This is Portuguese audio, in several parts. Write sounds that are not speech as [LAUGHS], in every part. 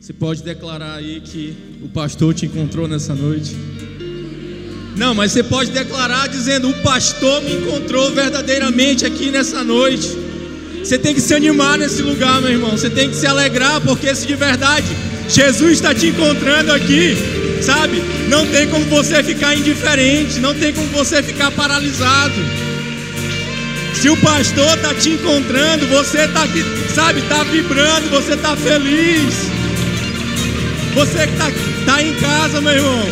Você pode declarar aí que o pastor te encontrou nessa noite. Não, mas você pode declarar dizendo: O pastor me encontrou verdadeiramente aqui nessa noite. Você tem que se animar nesse lugar, meu irmão. Você tem que se alegrar, porque se de verdade Jesus está te encontrando aqui, sabe? Não tem como você ficar indiferente, não tem como você ficar paralisado. Se o pastor está te encontrando, você está aqui, sabe, está vibrando, você está feliz. Você que está tá em casa, meu irmão,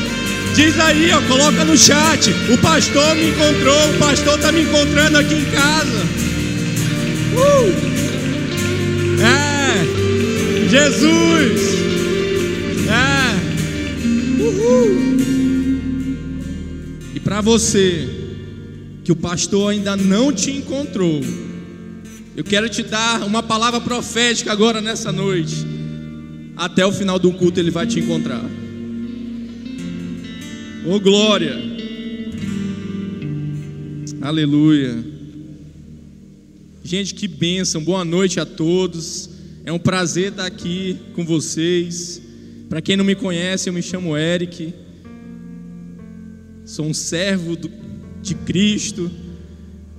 diz aí, ó, coloca no chat. O pastor me encontrou, o pastor está me encontrando aqui em casa. Uh! É, Jesus. É. Uhul. E para você que o pastor ainda não te encontrou, eu quero te dar uma palavra profética agora nessa noite. Até o final do culto ele vai te encontrar. Oh glória! Aleluia! Gente, que bênção! Boa noite a todos. É um prazer estar aqui com vocês. Para quem não me conhece, eu me chamo Eric. Sou um servo de Cristo.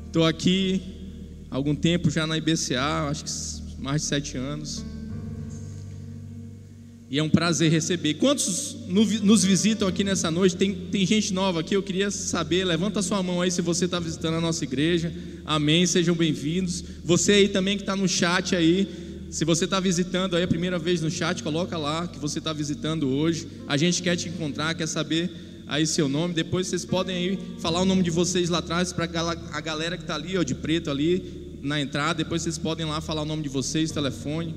Estou aqui há algum tempo já na IBCA, acho que mais de sete anos. E é um prazer receber. Quantos nos visitam aqui nessa noite? Tem, tem gente nova aqui, eu queria saber. Levanta sua mão aí se você está visitando a nossa igreja. Amém, sejam bem-vindos. Você aí também que está no chat aí. Se você está visitando aí a primeira vez no chat, coloca lá que você está visitando hoje. A gente quer te encontrar, quer saber aí seu nome. Depois vocês podem aí falar o nome de vocês lá atrás para a galera que está ali, ó, de preto ali na entrada. Depois vocês podem lá falar o nome de vocês, telefone.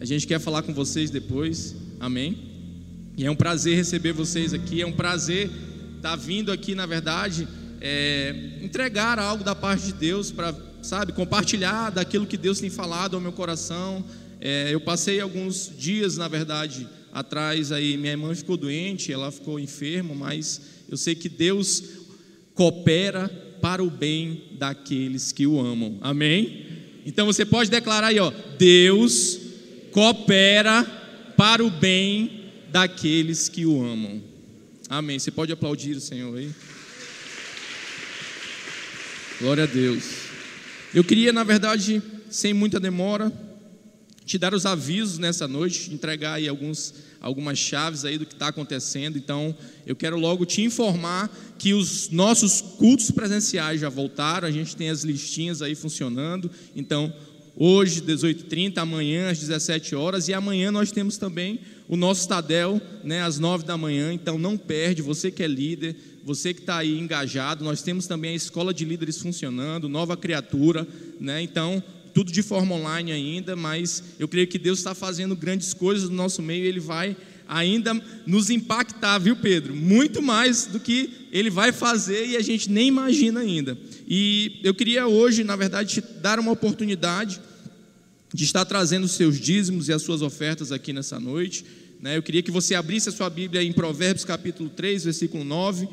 A gente quer falar com vocês depois. Amém? E é um prazer receber vocês aqui. É um prazer estar tá vindo aqui, na verdade, é, entregar algo da parte de Deus para, sabe, compartilhar daquilo que Deus tem falado ao meu coração. É, eu passei alguns dias, na verdade, atrás aí minha irmã ficou doente, ela ficou enferma, mas eu sei que Deus coopera para o bem daqueles que o amam. Amém? Então você pode declarar aí, ó, Deus coopera para o bem daqueles que o amam. Amém. Você pode aplaudir o Senhor aí? Glória a Deus. Eu queria, na verdade, sem muita demora, te dar os avisos nessa noite, entregar aí alguns, algumas chaves aí do que está acontecendo. Então, eu quero logo te informar que os nossos cultos presenciais já voltaram, a gente tem as listinhas aí funcionando. Então, hoje, 18h30, amanhã, às 17 horas, e amanhã nós temos também o nosso Tadel, né, às 9 da manhã. Então, não perde, você que é líder, você que está aí engajado, nós temos também a escola de líderes funcionando, nova criatura, né? Então, tudo de forma online ainda, mas eu creio que Deus está fazendo grandes coisas no nosso meio Ele vai ainda nos impactar, viu, Pedro? Muito mais do que Ele vai fazer e a gente nem imagina ainda. E eu queria hoje, na verdade, te dar uma oportunidade de estar trazendo os seus dízimos e as suas ofertas aqui nessa noite. Né? Eu queria que você abrisse a sua Bíblia em Provérbios capítulo 3, versículo 9.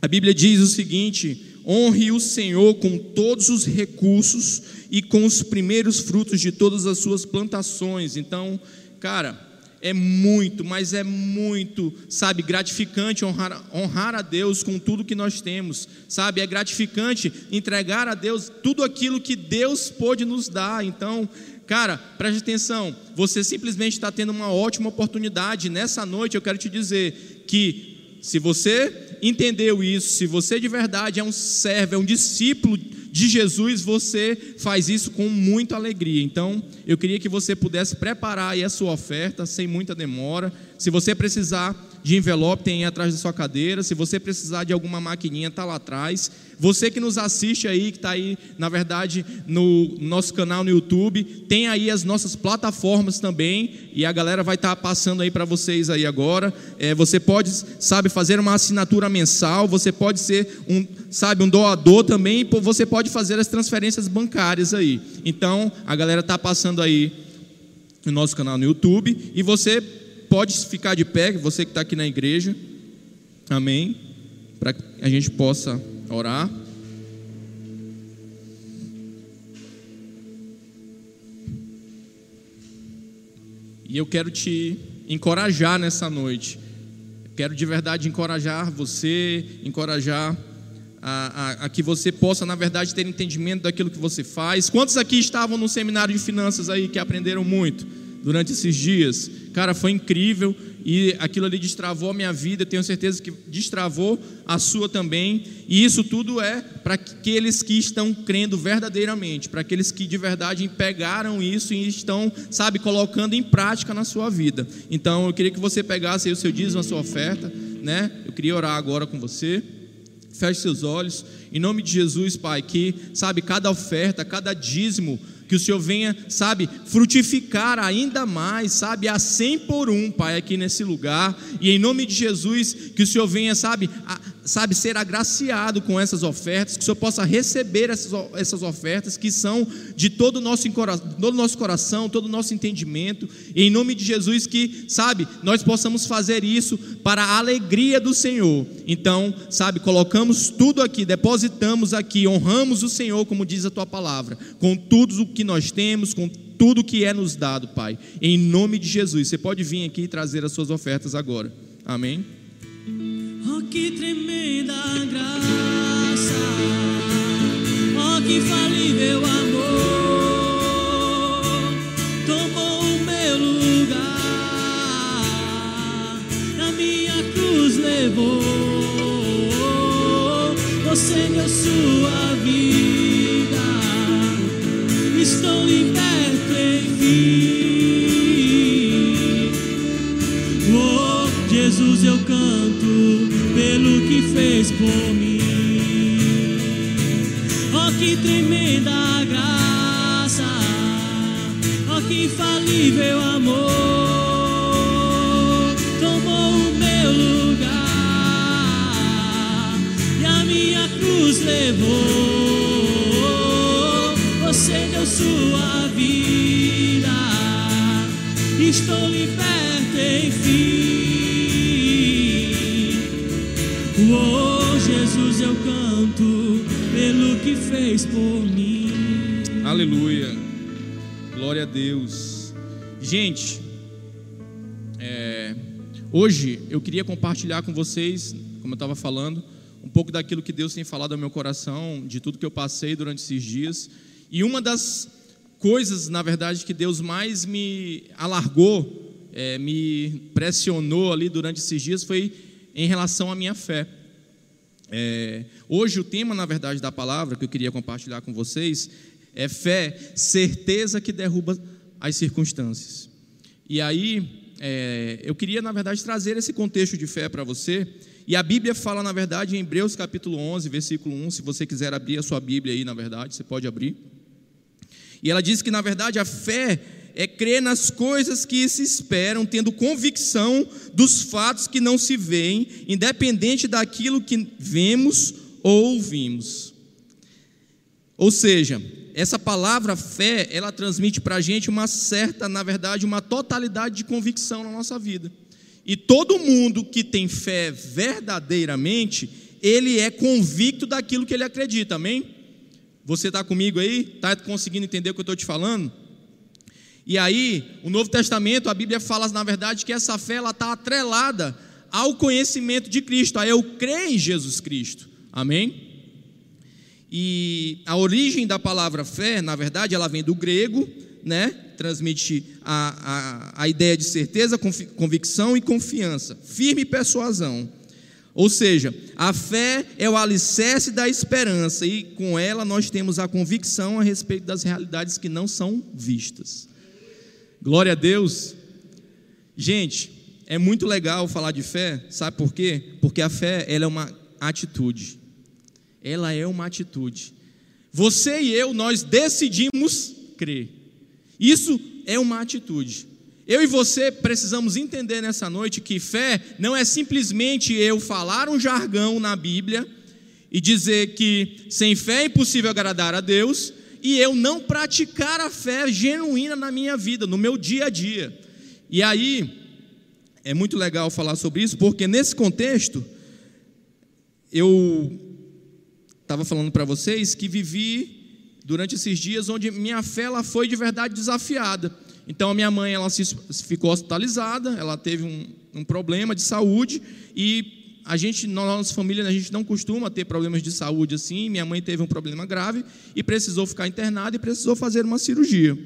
A Bíblia diz o seguinte: honre o Senhor com todos os recursos e com os primeiros frutos de todas as suas plantações. Então, cara, é muito, mas é muito, sabe, gratificante honrar, honrar a Deus com tudo que nós temos, sabe? É gratificante entregar a Deus tudo aquilo que Deus pôde nos dar. Então, cara, preste atenção, você simplesmente está tendo uma ótima oportunidade. Nessa noite eu quero te dizer que se você entendeu isso, se você de verdade é um servo, é um discípulo de Jesus, você faz isso com muita alegria. Então, eu queria que você pudesse preparar aí a sua oferta sem muita demora. Se você precisar de envelope, tem aí atrás da sua cadeira. Se você precisar de alguma maquininha, está lá atrás. Você que nos assiste aí, que está aí, na verdade, no nosso canal no YouTube, tem aí as nossas plataformas também, e a galera vai estar tá passando aí para vocês aí agora. É, você pode, sabe, fazer uma assinatura mensal, você pode ser um, sabe, um doador também, e você pode fazer as transferências bancárias aí. Então, a galera está passando aí no nosso canal no YouTube, e você pode ficar de pé, você que está aqui na igreja, amém, para que a gente possa orar. E eu quero te encorajar nessa noite. Quero de verdade encorajar você, encorajar a, a, a, que você possa, na verdade, ter entendimento daquilo que você faz. Quantos aqui estavam no seminário de finanças aí que aprenderam muito durante esses dias? Cara, foi incrível e aquilo ali destravou a minha vida, tenho certeza que destravou a sua também. E isso tudo é para aqueles que estão crendo verdadeiramente, para aqueles que de verdade pegaram isso e estão, sabe, colocando em prática na sua vida. Então, eu queria que você pegasse aí o seu dízimo, a sua oferta, né? Eu queria orar agora com você. Feche seus olhos, em nome de Jesus, Pai, que, sabe, cada oferta, cada dízimo que o Senhor venha, sabe, frutificar ainda mais, sabe, a cem por um, Pai, aqui nesse lugar, e em nome de Jesus, que o Senhor venha, sabe, a, sabe, ser agraciado com essas ofertas, que o Senhor possa receber essas, essas ofertas que são de todo o nosso, todo nosso coração, todo o nosso entendimento, e em nome de Jesus, que, sabe, nós possamos fazer isso para a alegria do Senhor. Então, sabe, colocamos tudo aqui, depositamos aqui, honramos o Senhor, como diz a tua palavra, com tudo o que nós temos, com tudo que é nos dado, Pai, em nome de Jesus. Você pode vir aqui e trazer as suas ofertas agora. Amém. Que tremenda graça, oh, que falível amor, tomou o meu lugar, na minha cruz levou, você deu sua vida, estou liberto em mim. Oh, Jesus, eu canto que fez por mim. Oh, que tremenda graça, oh, que infalível amor, tomou o meu lugar e a minha cruz levou. Você deu sua vida, estou liberto, enfim. Jesus, eu canto pelo que fez por mim. Aleluia. Glória a Deus. Gente, é, hoje eu queria compartilhar com vocês, como eu estava falando, um pouco daquilo que Deus tem falado ao meu coração, de tudo que eu passei durante esses dias. E uma das coisas, na verdade, que Deus mais me alargou, é, me pressionou ali durante esses dias foi em relação à minha fé. É, hoje o tema, na verdade, da palavra que eu queria compartilhar com vocês é fé, certeza que derruba as circunstâncias. E aí é, eu queria, na verdade, trazer esse contexto de fé para você. E a Bíblia fala, na verdade, em Hebreus capítulo 11, versículo 1. Se você quiser abrir a sua Bíblia aí, na verdade, você pode abrir. E ela diz que, na verdade, a fé é crer nas coisas que se esperam, tendo convicção dos fatos que não se veem, independente daquilo que vemos ou ouvimos. Ou seja, essa palavra fé, ela transmite para a gente uma certa, na verdade, uma totalidade de convicção na nossa vida. E todo mundo que tem fé verdadeiramente, ele é convicto daquilo que ele acredita, amém? Você está comigo aí? Está conseguindo entender o que eu estou te falando? E aí, o Novo Testamento, a Bíblia fala, na verdade, que essa fé está atrelada ao conhecimento de Cristo, a eu crer em Jesus Cristo. Amém? E a origem da palavra fé, na verdade, ela vem do grego, né? Transmite a, a, a ideia de certeza, convicção e confiança, firme persuasão. Ou seja, a fé é o alicerce da esperança e com ela nós temos a convicção a respeito das realidades que não são vistas. Glória a Deus. Gente, é muito legal falar de fé, sabe por quê? Porque a fé, ela é uma atitude. Ela é uma atitude. Você e eu, nós decidimos crer. Isso é uma atitude. Eu e você precisamos entender nessa noite que fé não é simplesmente eu falar um jargão na Bíblia e dizer que sem fé é impossível agradar a Deus, e eu não praticar a fé genuína na minha vida, no meu dia a dia. E aí, é muito legal falar sobre isso, porque nesse contexto, eu estava falando para vocês que vivi durante esses dias onde minha fé ela foi de verdade desafiada. Então a minha mãe ela se, ficou hospitalizada, ela teve um, um problema de saúde e a gente, na nossa família, a gente não costuma ter problemas de saúde assim. Minha mãe teve um problema grave e precisou ficar internada e precisou fazer uma cirurgia.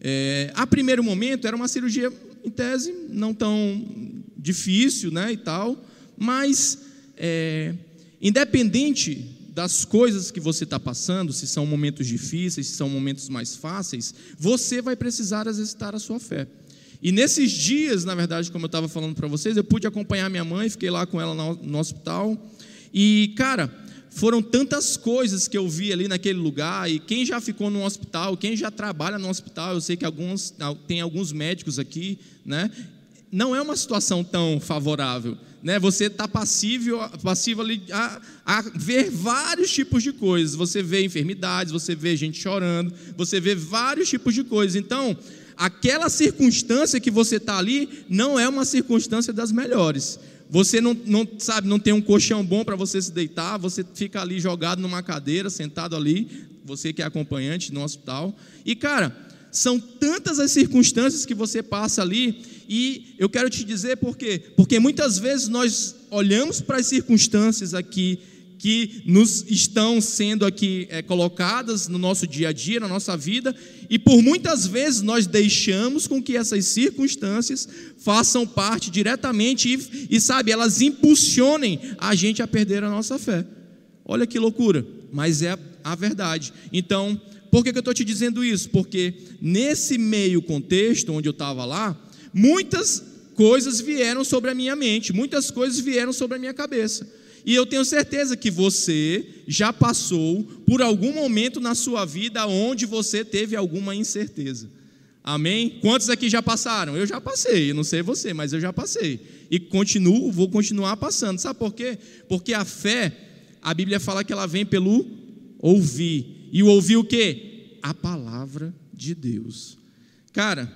É, a primeiro momento era uma cirurgia, em tese, não tão difícil, né, e tal, mas é, independente das coisas que você está passando, se são momentos difíceis, se são momentos mais fáceis, você vai precisar exercitar a sua fé. E nesses dias, na verdade, como eu estava falando para vocês, eu pude acompanhar minha mãe, fiquei lá com ela no hospital. E, cara, foram tantas coisas que eu vi ali naquele lugar. E quem já ficou no hospital, quem já trabalha no hospital, eu sei que alguns, tem alguns médicos aqui, né? Não é uma situação tão favorável né? Você está passivo, passivo ali a, a, ver vários tipos de coisas. Você vê enfermidades, você vê gente chorando, você vê vários tipos de coisas. Então, aquela circunstância que você está ali não é uma circunstância das melhores. Você não, não sabe, não tem um colchão bom para você se deitar, você fica ali jogado numa cadeira, sentado ali, você que é acompanhante no hospital. E cara, são tantas as circunstâncias que você passa ali, e eu quero te dizer por quê? Porque muitas vezes nós olhamos para as circunstâncias aqui que nos estão sendo aqui é, colocadas no nosso dia a dia, na nossa vida, e por muitas vezes nós deixamos com que essas circunstâncias façam parte diretamente e, e sabe, elas impulsionem a gente a perder a nossa fé. Olha que loucura, mas é a, verdade. Então, por que, que eu estou te dizendo isso? Porque nesse meio contexto onde eu estava lá, muitas coisas vieram sobre a minha mente, muitas coisas vieram sobre a minha cabeça. E eu tenho certeza que você já passou por algum momento na sua vida onde você teve alguma incerteza. Amém? Quantos aqui já passaram? Eu já passei, não sei você, mas eu já passei. E continuo, vou continuar passando. Sabe por quê? Porque a fé, a Bíblia fala que ela vem pelo ouvir. E o ouvir o quê? A palavra de Deus. Cara,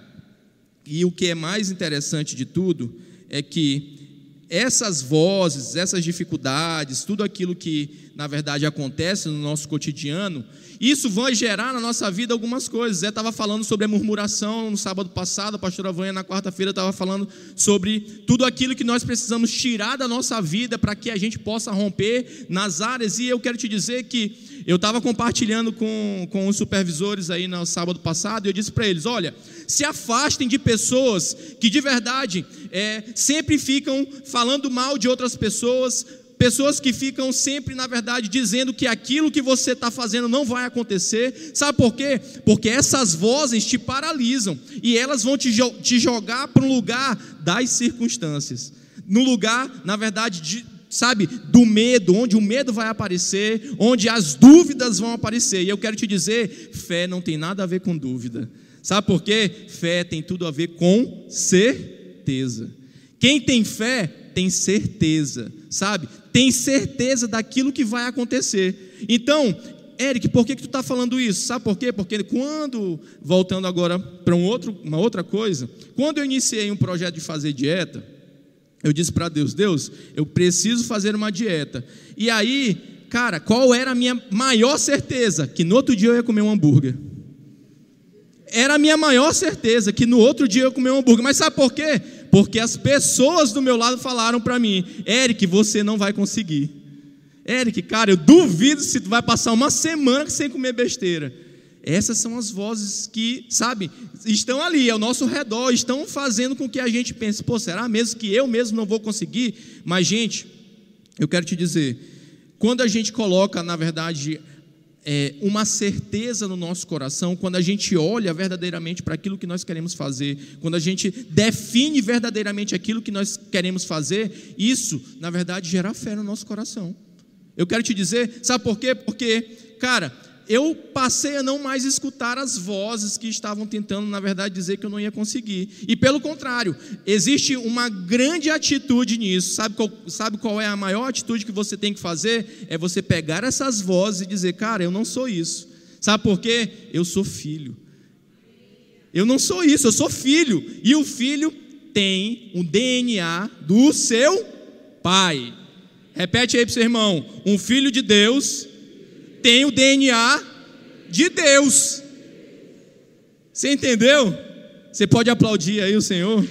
e o que é mais interessante de tudo é que essas vozes, essas dificuldades, tudo aquilo que na verdade acontece no nosso cotidiano, isso vai gerar na nossa vida algumas coisas. Zé estava falando sobre a murmuração no sábado passado, a pastora Vanha na quarta-feira estava falando sobre tudo aquilo que nós precisamos tirar da nossa vida para que a gente possa romper nas áreas. E eu quero te dizer que eu estava compartilhando com, com os supervisores aí no sábado passado e eu disse para eles: olha, se afastem de pessoas que de verdade é, sempre ficam falando mal de outras pessoas, Pessoas que ficam sempre, na verdade, dizendo que aquilo que você está fazendo não vai acontecer. Sabe por quê? Porque essas vozes te paralisam e elas vão te, te jogar para um lugar das circunstâncias. No lugar, na verdade, de, sabe, do medo, onde o medo vai aparecer, onde as dúvidas vão aparecer. E eu quero te dizer: fé não tem nada a ver com dúvida. Sabe por quê? Fé tem tudo a ver com certeza. Quem tem fé tem certeza, sabe? Tem certeza daquilo que vai acontecer. Então, Eric, por que, que tu está falando isso? Sabe por quê? Porque quando, voltando agora para um outro, uma outra coisa, quando eu iniciei um projeto de fazer dieta, eu disse para Deus: Deus, eu preciso fazer uma dieta. E aí, cara, qual era a minha maior certeza? Que no outro dia eu ia comer um hambúrguer. Era a minha maior certeza que no outro dia eu ia comer um hambúrguer. Mas sabe por quê? porque as pessoas do meu lado falaram para mim: Eric, você não vai conseguir. Eric, cara, eu duvido se tu vai passar uma semana sem comer besteira. Essas são as vozes que, sabe, estão ali ao nosso redor, estão fazendo com que a gente pense: pô, será mesmo que eu mesmo não vou conseguir? Mas, gente, eu quero te dizer, quando a gente coloca, na verdade, é, uma certeza no nosso coração, quando a gente olha verdadeiramente para aquilo que nós queremos fazer, quando a gente define verdadeiramente aquilo que nós queremos fazer, isso, na verdade, gera fé no nosso coração. Eu quero te dizer, sabe por quê? Porque, cara, eu passei a não mais escutar as vozes que estavam tentando, na verdade, dizer que eu não ia conseguir. E pelo contrário, existe uma grande atitude nisso. Sabe qual, sabe qual é a maior atitude que você tem que fazer? É você pegar essas vozes e dizer, cara, eu não sou isso. Sabe por quê? Eu sou filho. Eu não sou isso, eu sou filho. E o filho tem um DNA do seu pai. Repete aí para o seu irmão: um filho de Deus tem o DNA de Deus. Você entendeu? Você pode aplaudir aí o Senhor?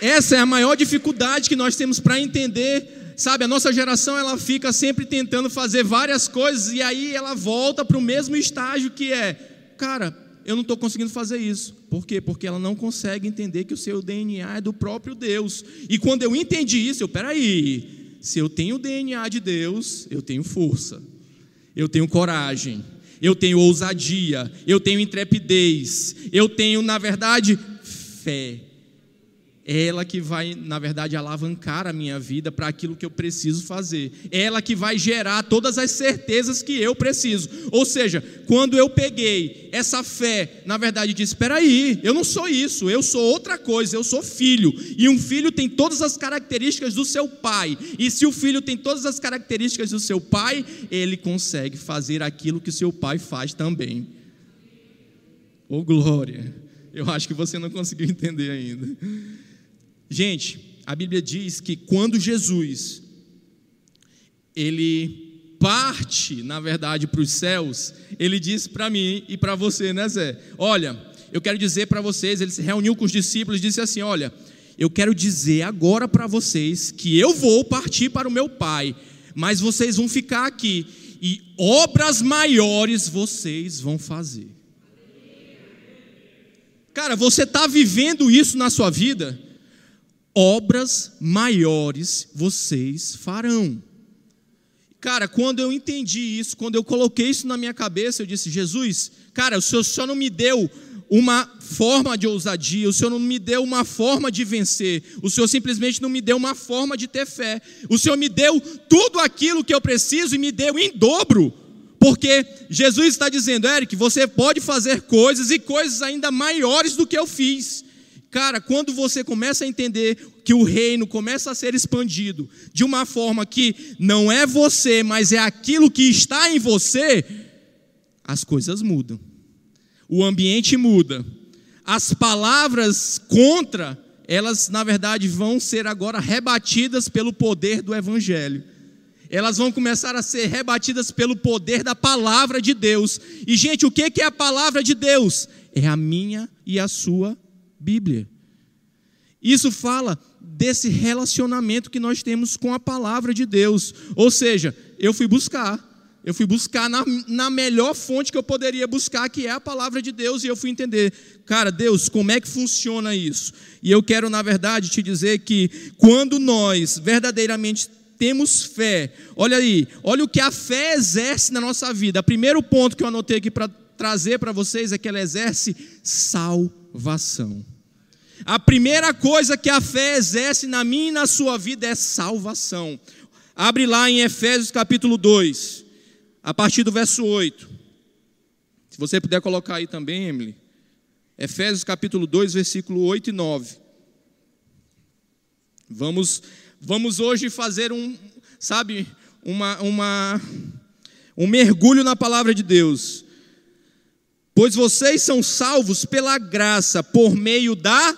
Essa é a maior dificuldade que nós temos para entender, sabe? A nossa geração ela fica sempre tentando fazer várias coisas e aí ela volta para o mesmo estágio que é, cara, eu não estou conseguindo fazer isso. Por quê? Porque ela não consegue entender que o seu DNA é do próprio Deus. E quando eu entendi isso, eu, peraí, se eu tenho o DNA de Deus, eu tenho força, eu tenho coragem, eu tenho ousadia, eu tenho intrepidez, eu tenho, na verdade, fé é ela que vai, na verdade, alavancar a minha vida para aquilo que eu preciso fazer. É ela que vai gerar todas as certezas que eu preciso. Ou seja, quando eu peguei essa fé, na verdade, disse: espera aí, eu não sou isso, eu sou outra coisa, eu sou filho. E um filho tem todas as características do seu pai. E se o filho tem todas as características do seu pai, ele consegue fazer aquilo que seu pai faz também. Ô oh, glória! Eu acho que você não conseguiu [LAUGHS] entender ainda. Gente, a Bíblia diz que quando Jesus ele parte, na verdade, para os céus, ele disse para mim e para você, né, Zé? Olha, eu quero dizer para vocês, ele se reuniu com os discípulos e disse assim: Olha, eu quero dizer agora para vocês que eu vou partir para o meu Pai, mas vocês vão ficar aqui e obras maiores vocês vão fazer. Cara, você está vivendo isso na sua vida? Obras maiores vocês farão. Cara, quando eu entendi isso, quando eu coloquei isso na minha cabeça, eu disse: Jesus, cara, o Senhor só não me deu uma forma de ousadia, o Senhor não me deu uma forma de vencer, o Senhor simplesmente não me deu uma forma de ter fé, o Senhor me deu tudo aquilo que eu preciso e me deu em dobro, porque Jesus está dizendo, Eric, você pode fazer coisas e coisas ainda maiores do que eu fiz. Cara, quando você começa a entender que o reino começa a ser expandido de uma forma que não é você, mas é aquilo que está em você, as coisas mudam. O ambiente muda. As palavras contra, elas na verdade vão ser agora rebatidas pelo poder do evangelho. Elas vão começar a ser rebatidas pelo poder da palavra de Deus. E gente, o que é a palavra de Deus? É a minha e a sua Bíblia. Isso fala desse relacionamento que nós temos com a palavra de Deus. Ou seja, eu fui buscar, eu fui buscar na, na, melhor fonte que eu poderia buscar, que é a palavra de Deus, e eu fui entender, cara, Deus, como é que funciona isso? E eu quero, na verdade, te dizer que quando nós verdadeiramente temos fé, olha aí, olha o que a fé exerce na nossa vida. O primeiro ponto que eu anotei aqui para trazer para vocês é que ela exerce salvação. A primeira coisa que a fé exerce na minha e na sua vida é salvação. Abre lá em Efésios capítulo 2, a partir do verso 8. Se você puder colocar aí também, Emily. Efésios capítulo 2, versículo 8 e 9. Vamos, vamos hoje fazer um, sabe, uma, uma, um mergulho na palavra de Deus. Pois vocês são salvos pela graça, por meio da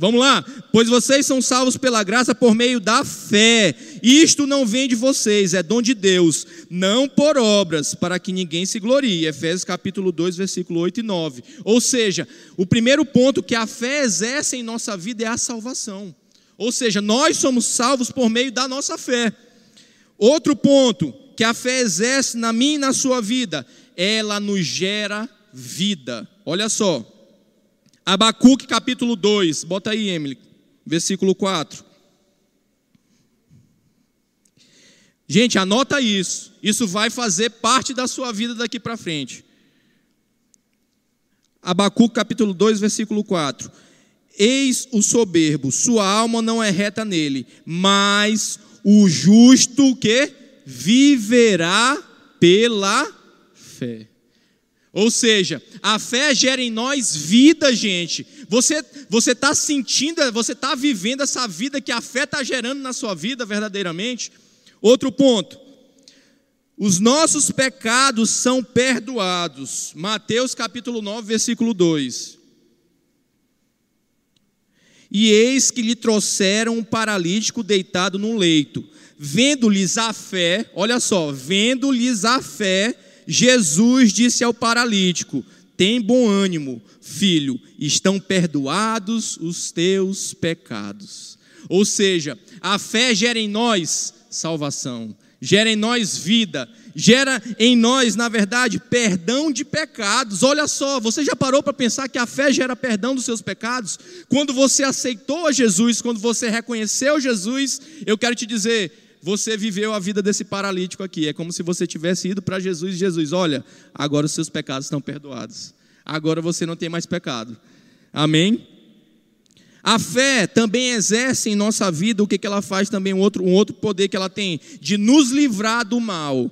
Vamos lá, pois vocês são salvos pela graça por meio da fé. Isto não vem de vocês, é dom de Deus, não por obras, para que ninguém se glorie. Efésios capítulo 2, versículo 8 e 9. Ou seja, o primeiro ponto que a fé exerce em nossa vida é a salvação. Ou seja, nós somos salvos por meio da nossa fé. Outro ponto que a fé exerce na minha e na sua vida, ela nos gera vida. Olha só. Abacuque capítulo 2, bota aí, Emily, versículo 4. Gente, anota isso. Isso vai fazer parte da sua vida daqui para frente. Abacuque capítulo 2, versículo 4. Eis o soberbo, sua alma não é reta nele, mas o justo que viverá pela fé. Ou seja, a fé gera em nós vida, gente. Você você está sentindo, você está vivendo essa vida que a fé está gerando na sua vida verdadeiramente. Outro ponto. Os nossos pecados são perdoados. Mateus capítulo 9, versículo 2. E eis que lhe trouxeram um paralítico deitado num leito. Vendo-lhes a fé, olha só, vendo-lhes a fé, Jesus disse ao paralítico: Tem bom ânimo, filho, estão perdoados os teus pecados. Ou seja, a fé gera em nós salvação, gera em nós vida, gera em nós, na verdade, perdão de pecados. Olha só, você já parou para pensar que a fé gera perdão dos seus pecados? Quando você aceitou a Jesus, quando você reconheceu Jesus, eu quero te dizer, você viveu a vida desse paralítico aqui. É como se você tivesse ido para Jesus e Jesus, olha, agora os seus pecados estão perdoados. Agora você não tem mais pecado. Amém? A fé também exerce em nossa vida o que, que ela faz também, um outro, um outro poder que ela tem, de nos livrar do mal.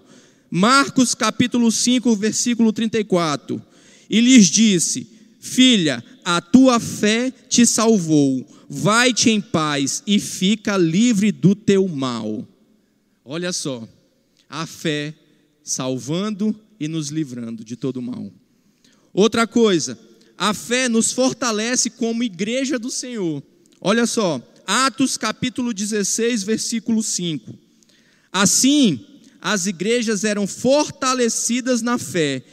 Marcos capítulo 5, versículo 34. E lhes disse: Filha, a tua fé te salvou. Vai-te em paz e fica livre do teu mal. Olha só, a fé salvando e nos livrando de todo mal. Outra coisa, a fé nos fortalece como igreja do Senhor. Olha só, Atos capítulo 16, versículo 5. Assim, as igrejas eram fortalecidas na fé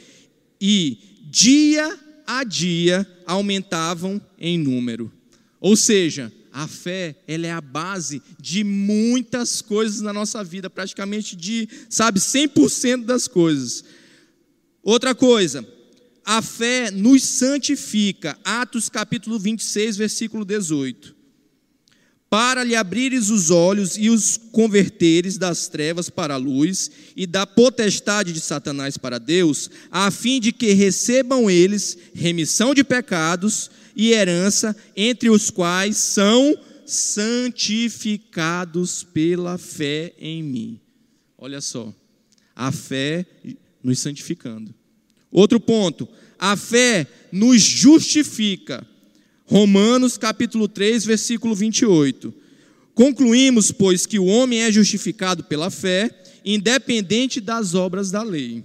e dia a dia aumentavam em número. Ou seja, a fé, ela é a base de muitas coisas na nossa vida, praticamente de, sabe, 100% das coisas. Outra coisa, a fé nos santifica. Atos capítulo 26, versículo 18 para lhe abrires os olhos e os converteres das trevas para a luz e da potestade de Satanás para Deus, a fim de que recebam eles remissão de pecados e herança, entre os quais são santificados pela fé em mim. Olha só, a fé nos santificando. Outro ponto, a fé nos justifica. Romanos capítulo 3, versículo 28. Concluímos, pois, que o homem é justificado pela fé, independente das obras da lei.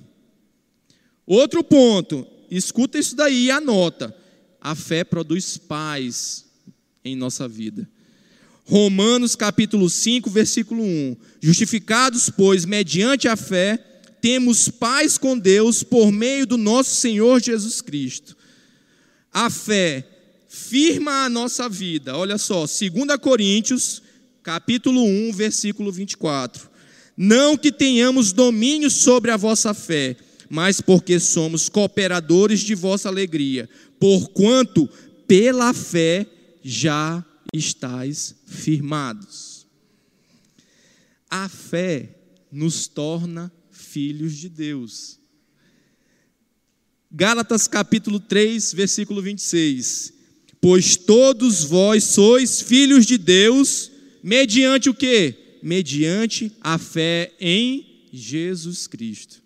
Outro ponto, escuta isso daí e anota. A fé produz paz em nossa vida. Romanos capítulo 5, versículo 1. Justificados, pois, mediante a fé, temos paz com Deus por meio do nosso Senhor Jesus Cristo. A fé firma a nossa vida. Olha só, 2 Coríntios, capítulo 1, versículo 24. Não que tenhamos domínio sobre a vossa fé, mas porque somos cooperadores de vossa alegria, porquanto pela fé já estáis firmados. A fé nos torna filhos de Deus. Gálatas capítulo 3, versículo 26 pois todos vós sois filhos de Deus, mediante o que? Mediante a fé em Jesus Cristo.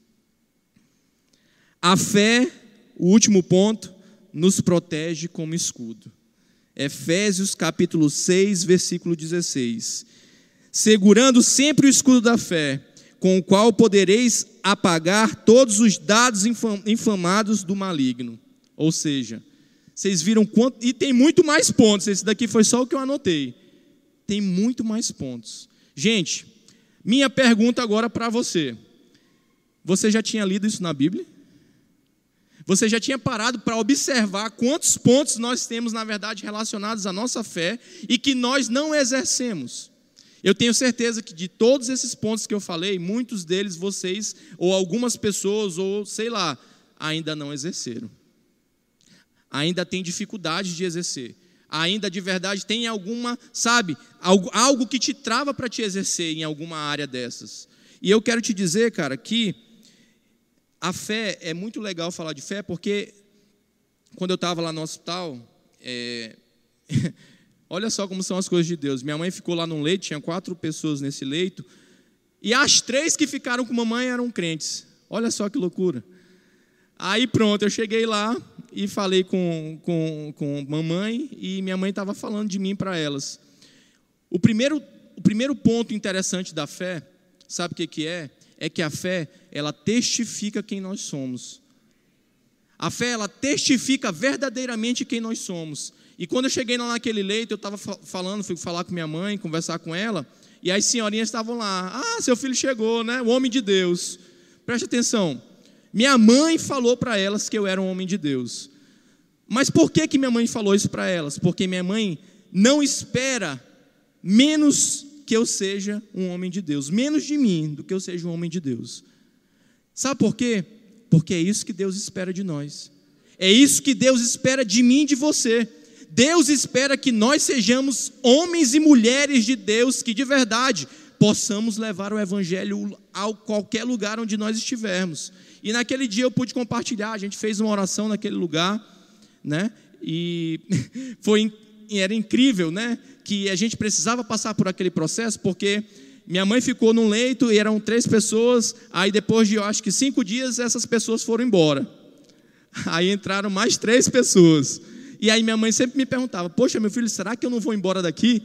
A fé, o último ponto, nos protege como escudo. Efésios capítulo 6, versículo 16. Segurando sempre o escudo da fé, com o qual podereis apagar todos os dados infamados do maligno. Ou seja, vocês viram quanto. E tem muito mais pontos. Esse daqui foi só o que eu anotei. Tem muito mais pontos. Gente, minha pergunta agora para você. Você já tinha lido isso na Bíblia? Você já tinha parado para observar quantos pontos nós temos, na verdade, relacionados à nossa fé e que nós não exercemos? Eu tenho certeza que de todos esses pontos que eu falei, muitos deles vocês, ou algumas pessoas, ou sei lá, ainda não exerceram ainda tem dificuldade de exercer. Ainda de verdade tem alguma, sabe, algo, algo que te trava para te exercer em alguma área dessas. E eu quero te dizer, cara, que a fé é muito legal falar de fé, porque quando eu estava lá no hospital, é... [LAUGHS] olha só como são as coisas de Deus. Minha mãe ficou lá num leito, tinha quatro pessoas nesse leito, e as três que ficaram com mamãe eram crentes. Olha só que loucura. Aí pronto, eu cheguei lá e falei com, com, com mamãe e minha mãe estava falando de mim para elas. O primeiro, o primeiro ponto interessante da fé, sabe o que, que é? É que a fé, ela testifica quem nós somos. A fé, ela testifica verdadeiramente quem nós somos. E quando eu cheguei lá naquele leito, eu estava falando, fui falar com minha mãe, conversar com ela, e as senhorinhas estavam lá. Ah, seu filho chegou, né? O homem de Deus. Preste atenção. Minha mãe falou para elas que eu era um homem de Deus. Mas por que, que minha mãe falou isso para elas? Porque minha mãe não espera menos que eu seja um homem de Deus, menos de mim do que eu seja um homem de Deus. Sabe por quê? Porque é isso que Deus espera de nós. É isso que Deus espera de mim e de você. Deus espera que nós sejamos homens e mulheres de Deus que de verdade possamos levar o evangelho a qualquer lugar onde nós estivermos. E naquele dia eu pude compartilhar, a gente fez uma oração naquele lugar, né? E [LAUGHS] foi era incrível, né? Que a gente precisava passar por aquele processo, porque minha mãe ficou num leito e eram três pessoas. Aí depois de, eu acho que cinco dias, essas pessoas foram embora. [LAUGHS] Aí entraram mais três pessoas. E aí minha mãe sempre me perguntava: Poxa, meu filho, será que eu não vou embora daqui?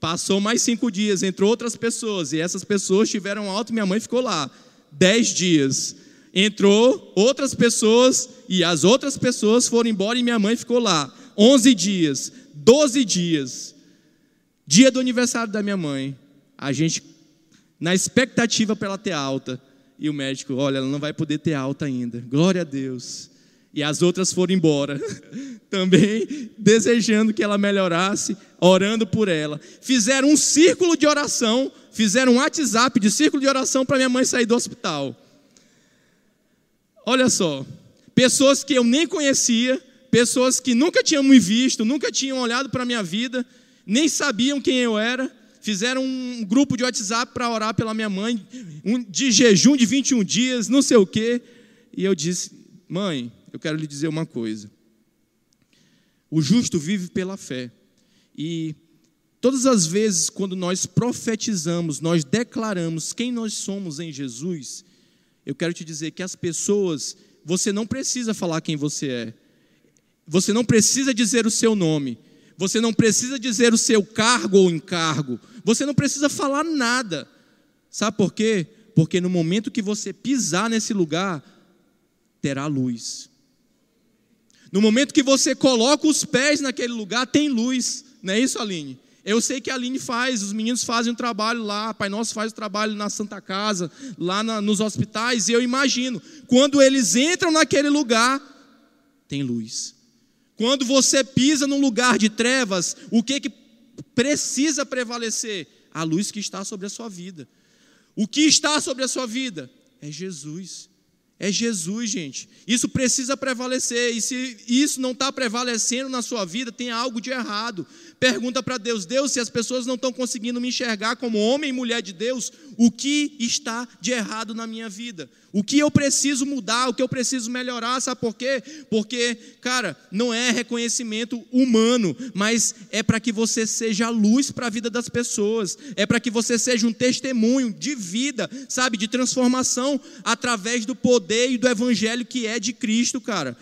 Passou mais cinco dias, entrou outras pessoas. E essas pessoas tiveram alto. Minha mãe ficou lá dez dias. Entrou outras pessoas e as outras pessoas foram embora e minha mãe ficou lá. Onze dias. 12 dias, dia do aniversário da minha mãe, a gente, na expectativa para ela ter alta, e o médico, olha, ela não vai poder ter alta ainda, glória a Deus. E as outras foram embora, [LAUGHS] também desejando que ela melhorasse, orando por ela. Fizeram um círculo de oração, fizeram um WhatsApp de círculo de oração para minha mãe sair do hospital. Olha só, pessoas que eu nem conhecia, pessoas que nunca tinham me visto, nunca tinham olhado para a minha vida, nem sabiam quem eu era, fizeram um grupo de WhatsApp para orar pela minha mãe, um, de jejum de 21 dias, não sei o quê. E eu disse: Mãe, eu quero lhe dizer uma coisa. O justo vive pela fé. E todas as vezes, quando nós profetizamos, nós declaramos quem nós somos em Jesus, eu quero te dizer que as pessoas, você não precisa falar quem você é. Você não precisa dizer o seu nome, você não precisa dizer o seu cargo ou encargo, você não precisa falar nada. Sabe por quê? Porque no momento que você pisar nesse lugar, terá luz. No momento que você coloca os pés naquele lugar, tem luz. Não é isso, Aline? Eu sei que a Aline faz, os meninos fazem um trabalho lá, Pai Nosso faz o trabalho na Santa Casa, lá na, nos hospitais, e eu imagino, quando eles entram naquele lugar, tem luz. Quando você pisa num lugar de trevas, o que, que precisa prevalecer? A luz que está sobre a sua vida. O que está sobre a sua vida? É Jesus. É Jesus, gente. Isso precisa prevalecer. E se isso não está prevalecendo na sua vida, tem algo de errado. Pergunta para Deus: Deus, se as pessoas não estão conseguindo me enxergar como homem e mulher de Deus, o que está de errado na minha vida? O que eu preciso mudar, o que eu preciso melhorar, sabe por quê? Porque, cara, não é reconhecimento humano, mas é para que você seja luz para a vida das pessoas, é para que você seja um testemunho de vida, sabe, de transformação através do poder e do evangelho que é de Cristo, cara.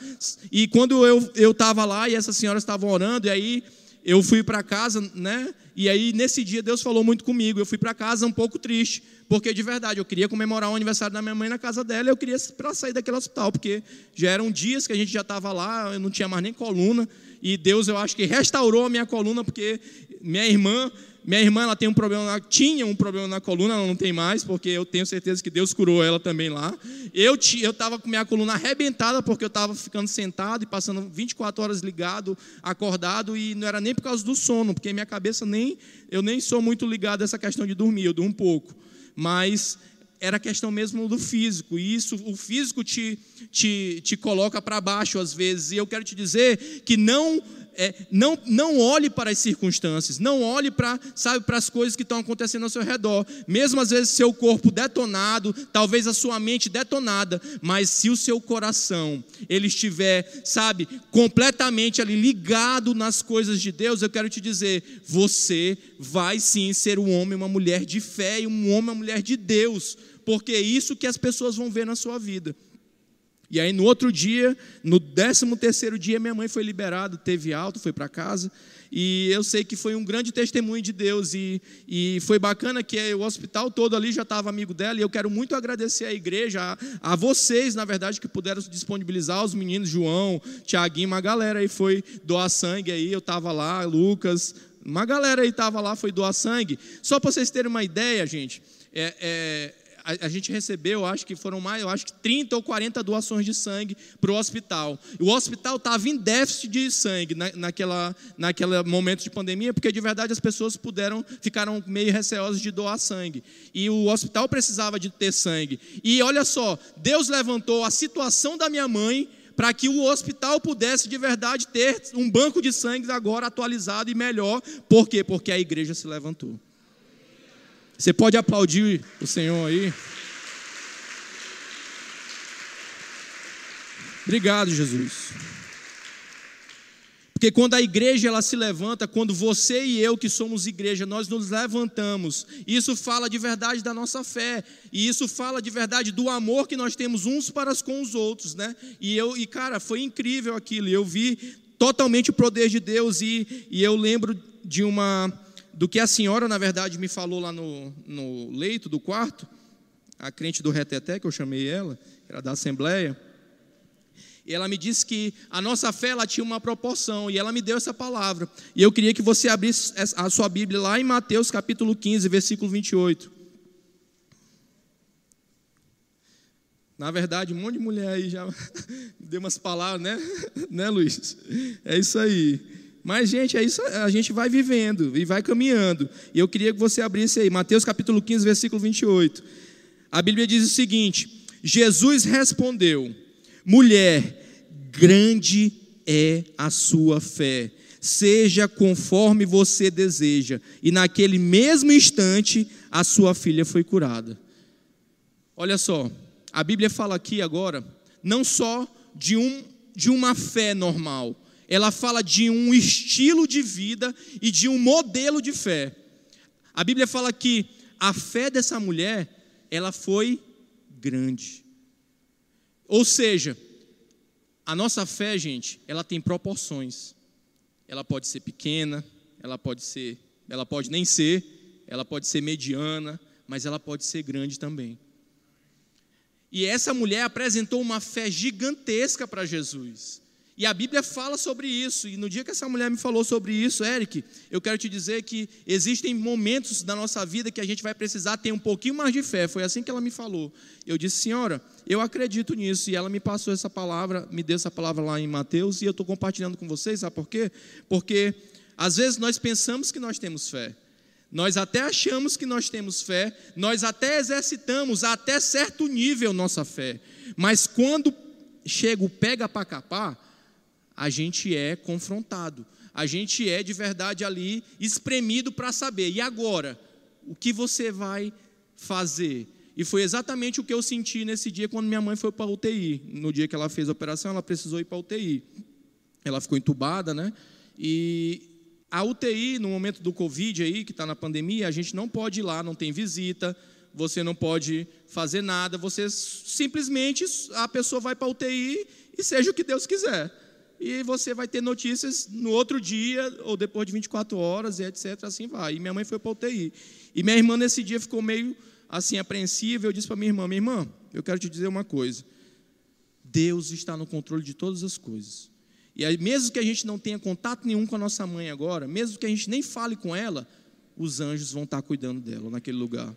E quando eu estava lá e essas senhoras estavam orando, e aí eu fui para casa, né? E aí nesse dia Deus falou muito comigo. Eu fui para casa um pouco triste, porque de verdade eu queria comemorar o aniversário da minha mãe na casa dela. Eu queria para sair daquele hospital, porque já eram dias que a gente já estava lá, eu não tinha mais nem coluna. E Deus, eu acho que restaurou a minha coluna, porque minha irmã minha irmã ela tem um problema, tinha um problema na coluna, ela não tem mais, porque eu tenho certeza que Deus curou ela também lá. Eu eu estava com minha coluna arrebentada porque eu estava ficando sentado e passando 24 horas ligado, acordado e não era nem por causa do sono, porque minha cabeça nem eu nem sou muito ligado a essa questão de dormir, eu durmo um pouco, mas era questão mesmo do físico, e isso, o físico te, te, te coloca para baixo às vezes, e eu quero te dizer que não é, não, não olhe para as circunstâncias, não olhe para, sabe, para as coisas que estão acontecendo ao seu redor. Mesmo às vezes seu corpo detonado, talvez a sua mente detonada, mas se o seu coração ele estiver, sabe, completamente ali ligado nas coisas de Deus, eu quero te dizer, você vai sim ser um homem, uma mulher de fé e um homem, uma mulher de Deus, porque é isso que as pessoas vão ver na sua vida. E aí no outro dia, no décimo terceiro dia, minha mãe foi liberada, teve alta, foi para casa. E eu sei que foi um grande testemunho de Deus. E, e foi bacana que o hospital todo ali já estava amigo dela. E eu quero muito agradecer à igreja, a, a, vocês, na verdade, que puderam disponibilizar os meninos, João, Tiaguinho, uma galera aí foi doar sangue aí. Eu estava lá, Lucas, uma galera aí estava lá, foi doar sangue. Só para vocês terem uma ideia, gente. É, é, a, a, gente recebeu, acho que foram mais, eu acho que 30 ou 40 doações de sangue para o hospital. O hospital estava em déficit de sangue na, naquela, naquele momento de pandemia, porque de verdade as pessoas puderam, ficaram meio receosas de doar sangue. E o hospital precisava de ter sangue. E olha só, Deus levantou a situação da minha mãe para que o hospital pudesse de verdade ter um banco de sangue agora atualizado e melhor. Por quê? Porque a igreja se levantou. Você pode aplaudir o Senhor aí? Obrigado, Jesus. Porque quando a igreja ela se levanta, quando você e eu que somos igreja, nós nos levantamos. Isso fala de verdade da nossa fé, e isso fala de verdade do amor que nós temos uns para com os outros, né? E eu e cara, foi incrível aquilo. Eu vi totalmente o poder de Deus e, e eu lembro de uma do que a senhora, na verdade, me falou lá no, no leito do quarto, a crente do reteté, que eu chamei ela, era da Assembleia, e ela me disse que a nossa fé ela tinha uma proporção, e ela me deu essa palavra. E eu queria que você abrisse a sua Bíblia lá em Mateus capítulo 15, versículo 28. Na verdade, um monte de mulher aí já [LAUGHS] deu umas palavras, né? [LAUGHS] né, Luiz? É isso aí. Mas, gente, é isso, a gente vai vivendo e vai caminhando. E eu queria que você abrisse aí, Mateus capítulo 15, versículo 28. A Bíblia diz o seguinte: Jesus respondeu: Mulher, grande é a sua fé, seja conforme você deseja. E naquele mesmo instante, a sua filha foi curada. Olha só, a Bíblia fala aqui agora, não só de, um, de uma fé normal, ela fala de um estilo de vida e de um modelo de fé. A Bíblia fala que a fé dessa mulher, ela foi grande. Ou seja, a nossa fé, gente, ela tem proporções. Ela pode ser pequena, ela pode ser, ela pode nem ser, ela pode ser mediana, mas ela pode ser grande também. E essa mulher apresentou uma fé gigantesca para Jesus. E a Bíblia fala sobre isso. E no dia que essa mulher me falou sobre isso, Eric, eu quero te dizer que existem momentos da nossa vida que a gente vai precisar ter um pouquinho mais de fé. Foi assim que ela me falou. Eu disse, senhora, eu acredito nisso. E ela me passou essa palavra, me deu essa palavra lá em Mateus, e eu estou compartilhando com vocês, sabe por quê? Porque às vezes nós pensamos que nós temos fé. Nós até achamos que nós temos fé, nós até exercitamos até certo nível nossa fé, mas quando chega o pega para capar, a gente é confrontado, a gente é de verdade ali espremido para saber. E agora, o que você vai fazer? E foi exatamente o que eu senti nesse dia quando minha mãe foi para a UTI. No dia que ela fez a operação, ela precisou ir para a UTI. Ela ficou entubada, né? E a UTI, no momento do Covid aí, que está na pandemia, a gente não pode ir lá, não tem visita, você não pode fazer nada, você simplesmente, a pessoa vai para a UTI e seja o que Deus quiser e você vai ter notícias no outro dia ou depois de 24 horas e etc. Assim vai. E minha mãe foi para UTI. E minha irmã nesse dia ficou meio assim apreensiva. Eu disse para minha irmã: Minha irmã, eu quero te dizer uma coisa. Deus está no controle de todas as coisas. E aí, mesmo que a gente não tenha contato nenhum com a nossa mãe agora, mesmo que a gente nem fale com ela, os anjos vão estar cuidando dela naquele lugar.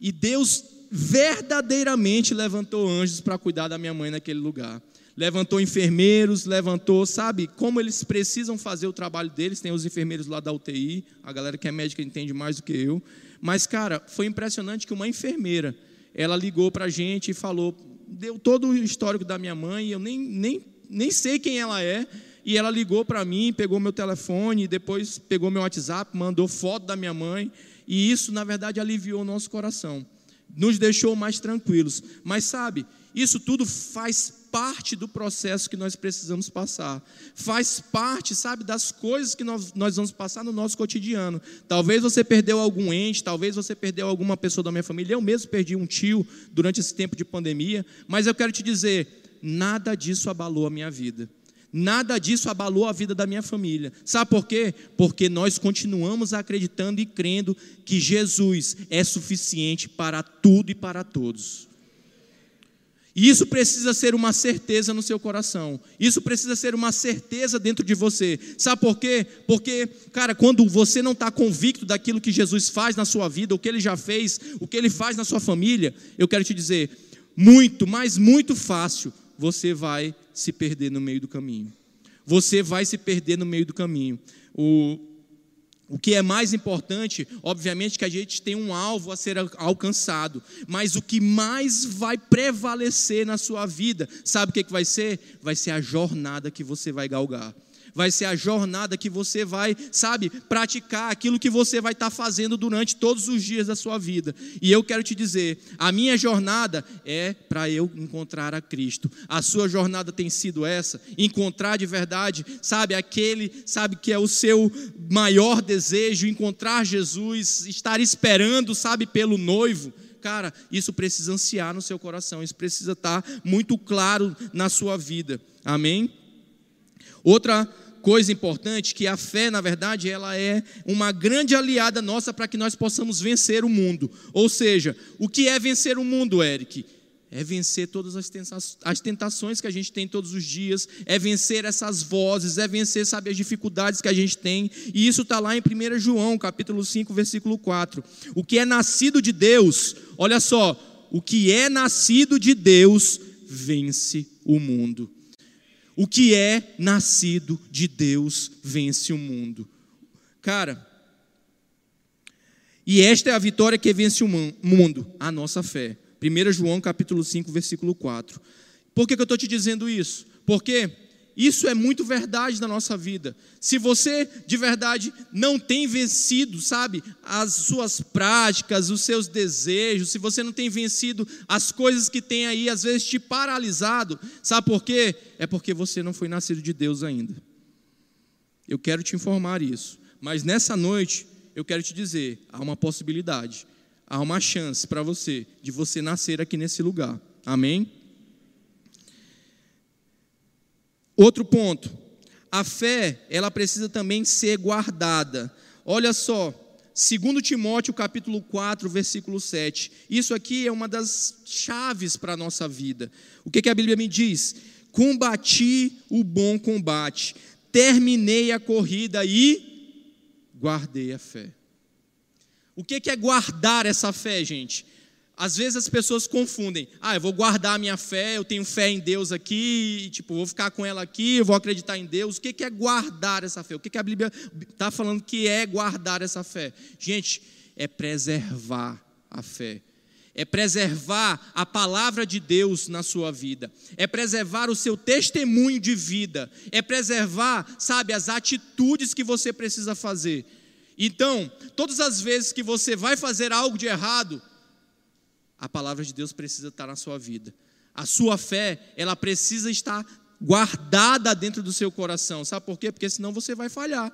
E Deus verdadeiramente levantou anjos para cuidar da minha mãe naquele lugar levantou enfermeiros, levantou, sabe, como eles precisam fazer o trabalho deles. Tem os enfermeiros lá da UTI, a galera que é médica entende mais do que eu. Mas, cara, foi impressionante que uma enfermeira, ela ligou para a gente e falou, deu todo o histórico da minha mãe, eu nem, nem, nem sei quem ela é, e ela ligou para mim, pegou meu telefone, depois pegou meu WhatsApp, mandou foto da minha mãe, e isso, na verdade, aliviou o nosso coração, nos deixou mais tranquilos. Mas, sabe, isso tudo faz parte do processo que nós precisamos passar. Faz parte, sabe, das coisas que nós, nós vamos passar no nosso cotidiano. Talvez você perdeu algum ente, talvez você perdeu alguma pessoa da minha família. Eu mesmo perdi um tio durante esse tempo de pandemia. Mas eu quero te dizer, nada disso abalou a minha vida. Nada disso abalou a vida da minha família. Sabe por quê? Porque nós continuamos acreditando e crendo que Jesus é suficiente para tudo e para todos. Isso precisa ser uma certeza no seu coração. Isso precisa ser uma certeza dentro de você. Sabe por quê? Porque, cara, quando você não está convicto daquilo que Jesus faz na sua vida, o que ele já fez, o que ele faz na sua família, eu quero te dizer, muito, mas muito fácil, você vai se perder no meio do caminho. Você vai se perder no meio do caminho. O, o que é mais importante, obviamente, que a gente tem um alvo a ser alcançado, mas o que mais vai prevalecer na sua vida, sabe o que, que vai ser? Vai ser a jornada que você vai galgar vai ser a jornada que você vai, sabe, praticar aquilo que você vai estar fazendo durante todos os dias da sua vida. E eu quero te dizer, a minha jornada é para eu encontrar a Cristo. A sua jornada tem sido essa, encontrar de verdade, sabe, aquele, sabe que é o seu maior desejo, encontrar Jesus, estar esperando, sabe, pelo noivo cara, isso precisa ansiar no seu coração, isso precisa estar muito claro na sua vida. Amém? Outra coisa importante que a fé, na verdade, ela é uma grande aliada nossa para que nós possamos vencer o mundo. Ou seja, o que é vencer o mundo, Eric? É vencer todas as tentações que a gente tem todos os dias, é vencer essas vozes, é vencer, sabe, as dificuldades que a gente tem. E isso está lá em 1 João, capítulo 5, versículo 4. O que é nascido de Deus, olha só, o que é nascido de Deus vence o mundo. O que é nascido de Deus vence o mundo. Cara, e esta é a vitória que vence o mundo, a nossa fé. 1 João capítulo 5, versículo 4. Por que, que eu estou te dizendo isso? Porque isso é muito verdade na nossa vida. Se você de verdade não tem vencido, sabe, as suas práticas, os seus desejos, se você não tem vencido as coisas que tem aí, às vezes te paralisado, sabe por quê? É porque você não foi nascido de Deus ainda. Eu quero te informar isso. Mas nessa noite, eu quero te dizer: há uma possibilidade, há uma chance para você de você nascer aqui nesse lugar. Amém? Outro ponto, a fé, ela precisa também ser guardada. Olha só, 2 Timóteo capítulo 4, versículo 7. Isso aqui é uma das chaves para a nossa vida. O que, que a Bíblia me diz? Combati o bom combate, terminei a corrida e guardei a fé. O que, que é guardar essa fé, gente? Às vezes as pessoas confundem. Ah, eu vou guardar a minha fé, eu tenho fé em Deus aqui, e, tipo, vou ficar com ela aqui, eu vou acreditar em Deus. O que é guardar essa fé? O que a Bíblia está falando que é guardar essa fé? Gente, é preservar a fé. É preservar a palavra de Deus na sua vida. É preservar o seu testemunho de vida. É preservar, sabe, as atitudes que você precisa fazer. Então, todas as vezes que você vai fazer algo de errado, a palavra de Deus precisa estar na sua vida. A sua fé, ela precisa estar guardada dentro do seu coração. Sabe por quê? Porque senão você vai falhar.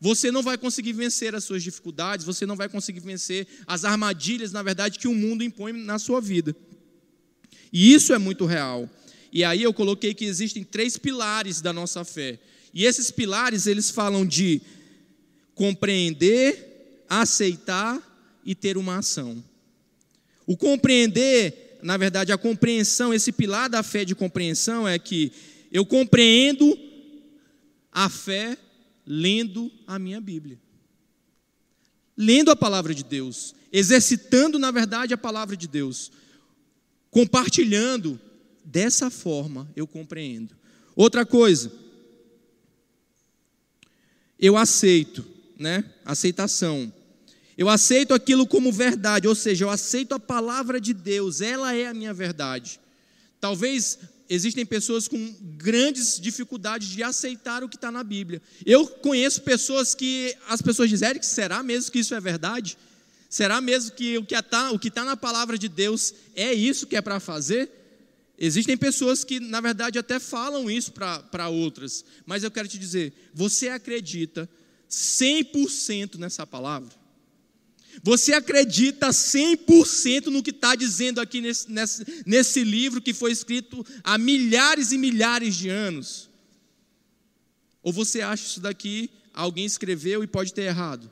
Você não vai conseguir vencer as suas dificuldades, você não vai conseguir vencer as armadilhas, na verdade, que o mundo impõe na sua vida. E isso é muito real. E aí eu coloquei que existem três pilares da nossa fé. E esses pilares, eles falam de compreender, aceitar e ter uma ação. O compreender, na verdade, a compreensão, esse pilar da fé de compreensão é que eu compreendo a fé lendo a minha Bíblia. Lendo a palavra de Deus, exercitando, na verdade, a palavra de Deus, compartilhando, dessa forma eu compreendo. Outra coisa, eu aceito, né? Aceitação. Eu aceito aquilo como verdade, ou seja, eu aceito a palavra de Deus, ela é a minha verdade. Talvez existem pessoas com grandes dificuldades de aceitar o que está na Bíblia. Eu conheço pessoas que as pessoas dizem, Eric, será mesmo que isso é verdade? Será mesmo que o que está tá na palavra de Deus é isso que é para fazer? Existem pessoas que, na verdade, até falam isso para outras, mas eu quero te dizer: você acredita 100% nessa palavra? Você acredita 100% no que está dizendo aqui nesse, nesse, nesse livro que foi escrito há milhares e milhares de anos? Ou você acha isso daqui, alguém escreveu e pode ter errado?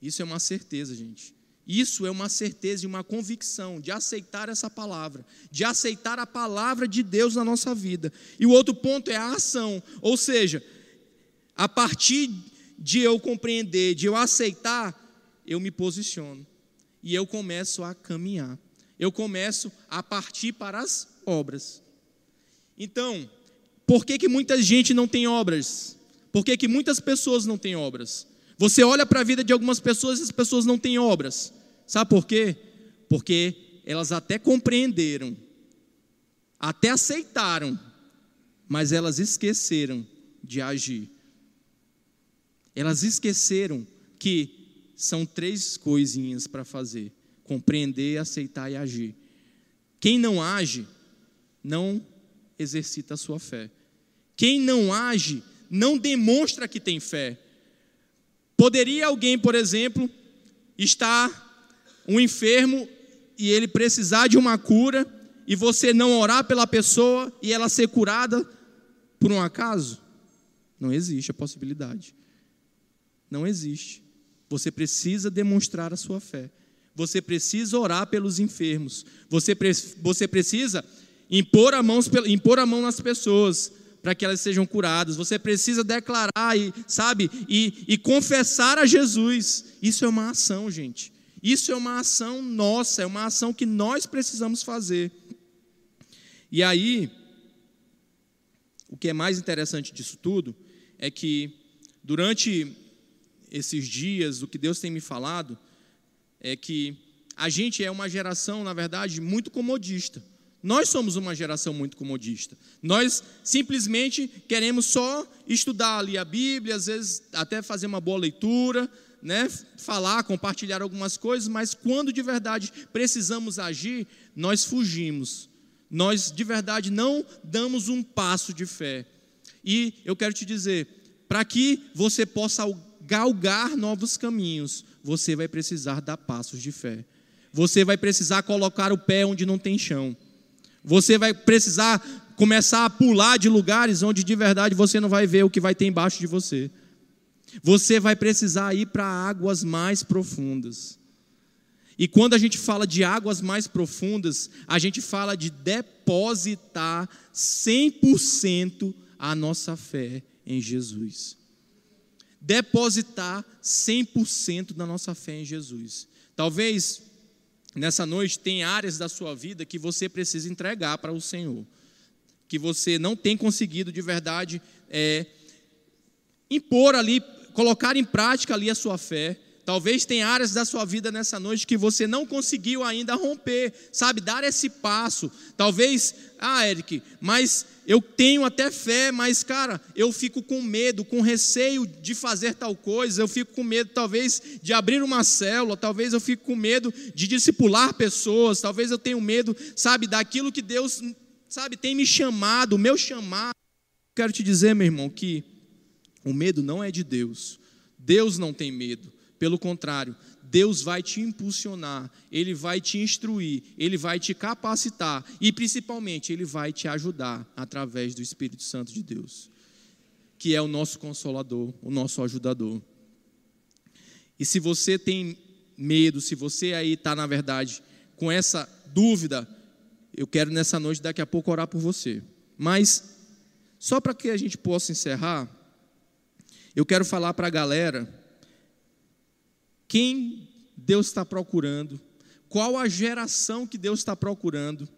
Isso é uma certeza, gente. Isso é uma certeza e uma convicção de aceitar essa palavra, de aceitar a palavra de Deus na nossa vida. E o outro ponto é a ação, ou seja, a partir de eu compreender, de eu aceitar, eu me posiciono e eu começo a caminhar. Eu começo a partir para as obras. Então, por que, que muita gente não tem obras? Por que, que muitas pessoas não têm obras? Você olha para a vida de algumas pessoas e as pessoas não têm obras. Sabe por quê? Porque elas até compreenderam, até aceitaram, mas elas esqueceram de agir. Elas esqueceram que são três coisinhas para fazer: compreender, aceitar e agir. Quem não age, não exercita a sua fé. Quem não age, não demonstra que tem fé. Poderia alguém, por exemplo, estar um enfermo e ele precisar de uma cura e você não orar pela pessoa e ela ser curada por um acaso? Não existe a possibilidade. Não existe. Você precisa demonstrar a sua fé. Você precisa orar pelos enfermos. Você, você precisa impor a, mão, impor a mão nas pessoas para que elas sejam curadas. Você precisa declarar e, sabe, e, e confessar a Jesus. Isso é uma ação, gente. Isso é uma ação nossa, é uma ação que nós precisamos fazer. E aí, o que é mais interessante disso tudo é que durante esses dias, o que Deus tem me falado é que a gente é uma geração, na verdade, muito comodista. Nós somos uma geração muito comodista. Nós simplesmente queremos só estudar ali a Bíblia, às vezes até fazer uma boa leitura, né, falar, compartilhar algumas coisas, mas quando de verdade precisamos agir, nós fugimos. Nós de verdade não damos um passo de fé. E eu quero te dizer, para que você possa galgar novos caminhos, você vai precisar dar passos de fé. Você vai precisar colocar o pé onde não tem chão. Você vai precisar começar a pular de lugares onde de verdade você não vai ver o que vai ter embaixo de você. Você vai precisar ir para águas mais profundas. E quando a gente fala de águas mais profundas, a gente fala de depositar 100% a nossa fé em Jesus. Depositar 100% da nossa fé em Jesus. Talvez nessa noite tenha áreas da sua vida que você precisa entregar para o Senhor, que você não tem conseguido de verdade é, impor ali colocar em prática ali a sua fé. Talvez tenha áreas da sua vida nessa noite que você não conseguiu ainda romper, sabe, dar esse passo. Talvez, ah, Eric, mas eu tenho até fé, mas cara, eu fico com medo, com receio de fazer tal coisa, eu fico com medo talvez de abrir uma célula, talvez eu fico com medo de discipular pessoas, talvez eu tenha medo, sabe, daquilo que Deus, sabe, tem me chamado, o meu chamado. Quero te dizer, meu irmão, que o medo não é de Deus. Deus não tem medo. Pelo contrário, Deus vai te impulsionar, Ele vai te instruir, Ele vai te capacitar e, principalmente, Ele vai te ajudar através do Espírito Santo de Deus, que é o nosso consolador, o nosso ajudador. E se você tem medo, se você aí está, na verdade, com essa dúvida, eu quero nessa noite, daqui a pouco, orar por você. Mas, só para que a gente possa encerrar, eu quero falar para a galera quem Deus está procurando, qual a geração que Deus está procurando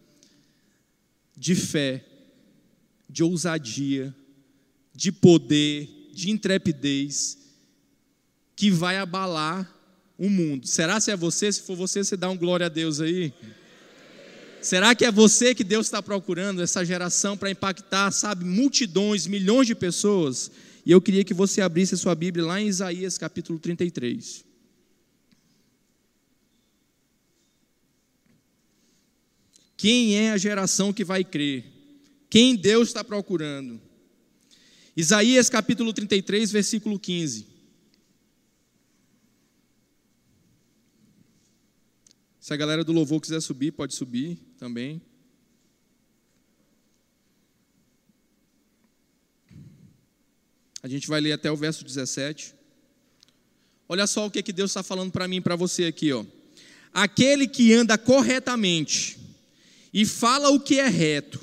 de fé, de ousadia, de poder, de intrepidez, que vai abalar o mundo. Será se é você? Se for você, você dá um glória a Deus aí. Será que é você que Deus está procurando, essa geração, para impactar, sabe, multidões, milhões de pessoas? E eu queria que você abrisse a sua Bíblia lá em Isaías capítulo 33. Quem é a geração que vai crer? Quem Deus está procurando? Isaías capítulo 33, versículo 15. Se a galera do louvor quiser subir, pode subir também. A gente vai ler até o verso 17. Olha só o que, que Deus está falando para mim e para você aqui, ó. Aquele que anda corretamente e fala o que é reto,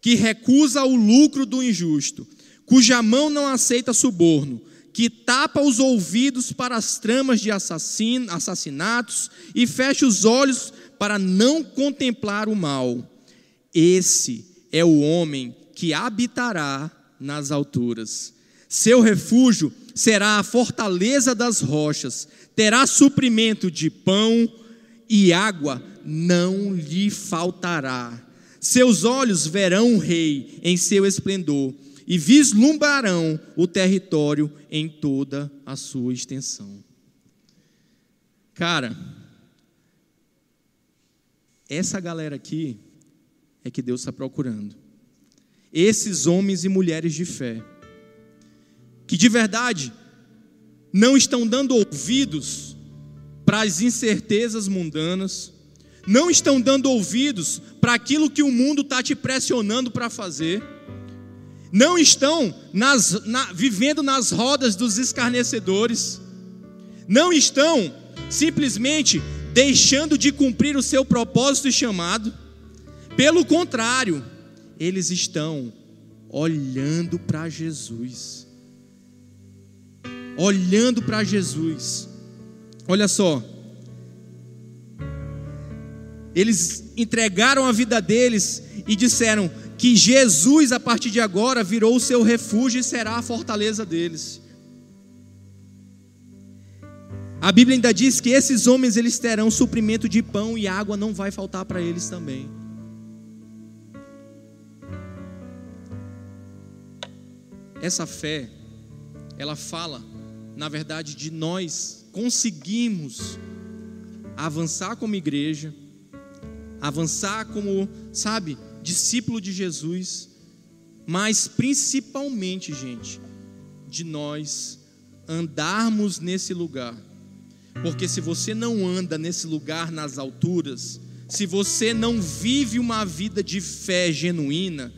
que recusa o lucro do injusto, cuja mão não aceita suborno, que tapa os ouvidos para as tramas de assassinatos e fecha os olhos para não contemplar o mal. Esse é o homem que habitará nas alturas. Seu refúgio será a fortaleza das rochas, terá suprimento de pão e água não lhe faltará. Seus olhos verão o rei em seu esplendor e vislumbrarão o território em toda a sua extensão. Cara, essa galera aqui é que Deus está procurando. Esses homens e mulheres de fé que de verdade não estão dando ouvidos para as incertezas mundanas, não estão dando ouvidos para aquilo que o mundo está te pressionando para fazer, não estão nas, na, vivendo nas rodas dos escarnecedores, não estão simplesmente deixando de cumprir o seu propósito e chamado, pelo contrário, eles estão olhando para Jesus olhando para Jesus. Olha só. Eles entregaram a vida deles e disseram que Jesus, a partir de agora, virou o seu refúgio e será a fortaleza deles. A Bíblia ainda diz que esses homens eles terão suprimento de pão e água não vai faltar para eles também. Essa fé, ela fala na verdade, de nós conseguimos avançar como igreja, avançar como, sabe, discípulo de Jesus, mas principalmente, gente, de nós andarmos nesse lugar. Porque se você não anda nesse lugar nas alturas, se você não vive uma vida de fé genuína,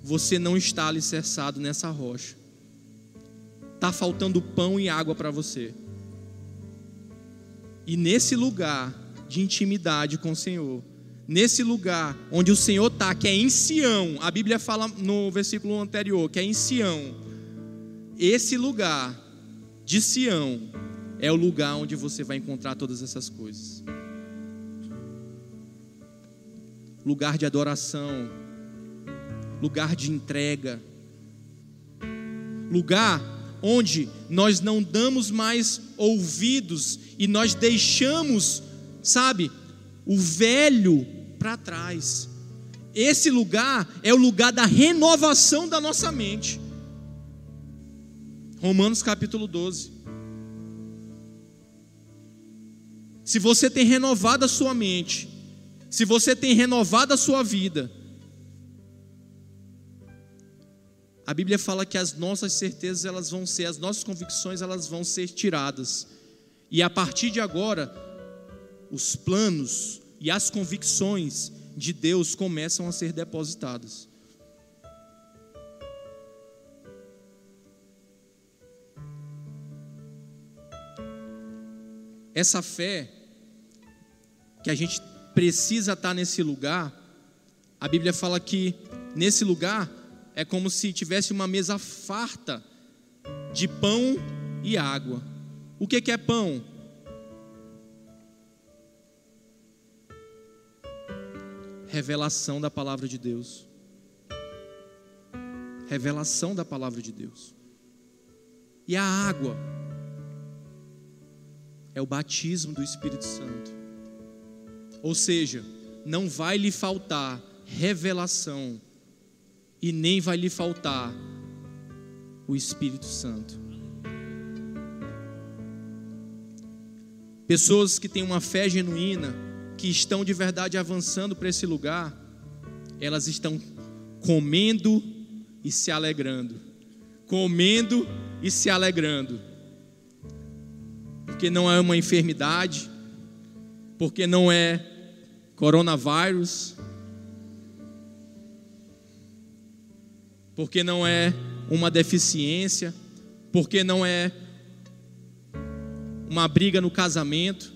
você não está alicerçado nessa rocha está faltando pão e água para você. E nesse lugar de intimidade com o Senhor, nesse lugar onde o Senhor está, que é em Sião, a Bíblia fala no versículo anterior, que é em Sião, esse lugar de Sião é o lugar onde você vai encontrar todas essas coisas. Lugar de adoração, lugar de entrega, lugar onde nós não damos mais ouvidos e nós deixamos, sabe, o velho para trás. Esse lugar é o lugar da renovação da nossa mente. Romanos capítulo 12. Se você tem renovado a sua mente, se você tem renovado a sua vida, a Bíblia fala que as nossas certezas elas vão ser, as nossas convicções elas vão ser tiradas. E a partir de agora, os planos e as convicções de Deus começam a ser depositadas. Essa fé que a gente precisa estar nesse lugar, a Bíblia fala que nesse lugar é como se tivesse uma mesa farta de pão e água. O que é pão? Revelação da palavra de Deus. Revelação da palavra de Deus. E a água é o batismo do Espírito Santo. Ou seja, não vai lhe faltar revelação e nem vai lhe faltar o Espírito Santo. Pessoas que têm uma fé genuína, que estão de verdade avançando para esse lugar, elas estão comendo e se alegrando. Comendo e se alegrando. Porque não é uma enfermidade, porque não é coronavírus, porque não é uma deficiência, porque não é uma briga no casamento,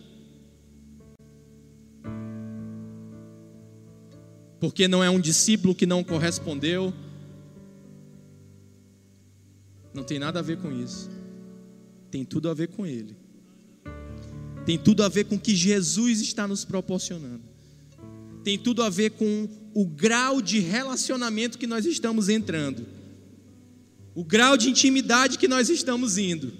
porque não é um discípulo que não correspondeu. Não tem nada a ver com isso. Tem tudo a ver com Ele. Tem tudo a ver com o que Jesus está nos proporcionando. Tem tudo a ver com o grau de relacionamento que nós estamos entrando. O grau de intimidade que nós estamos indo.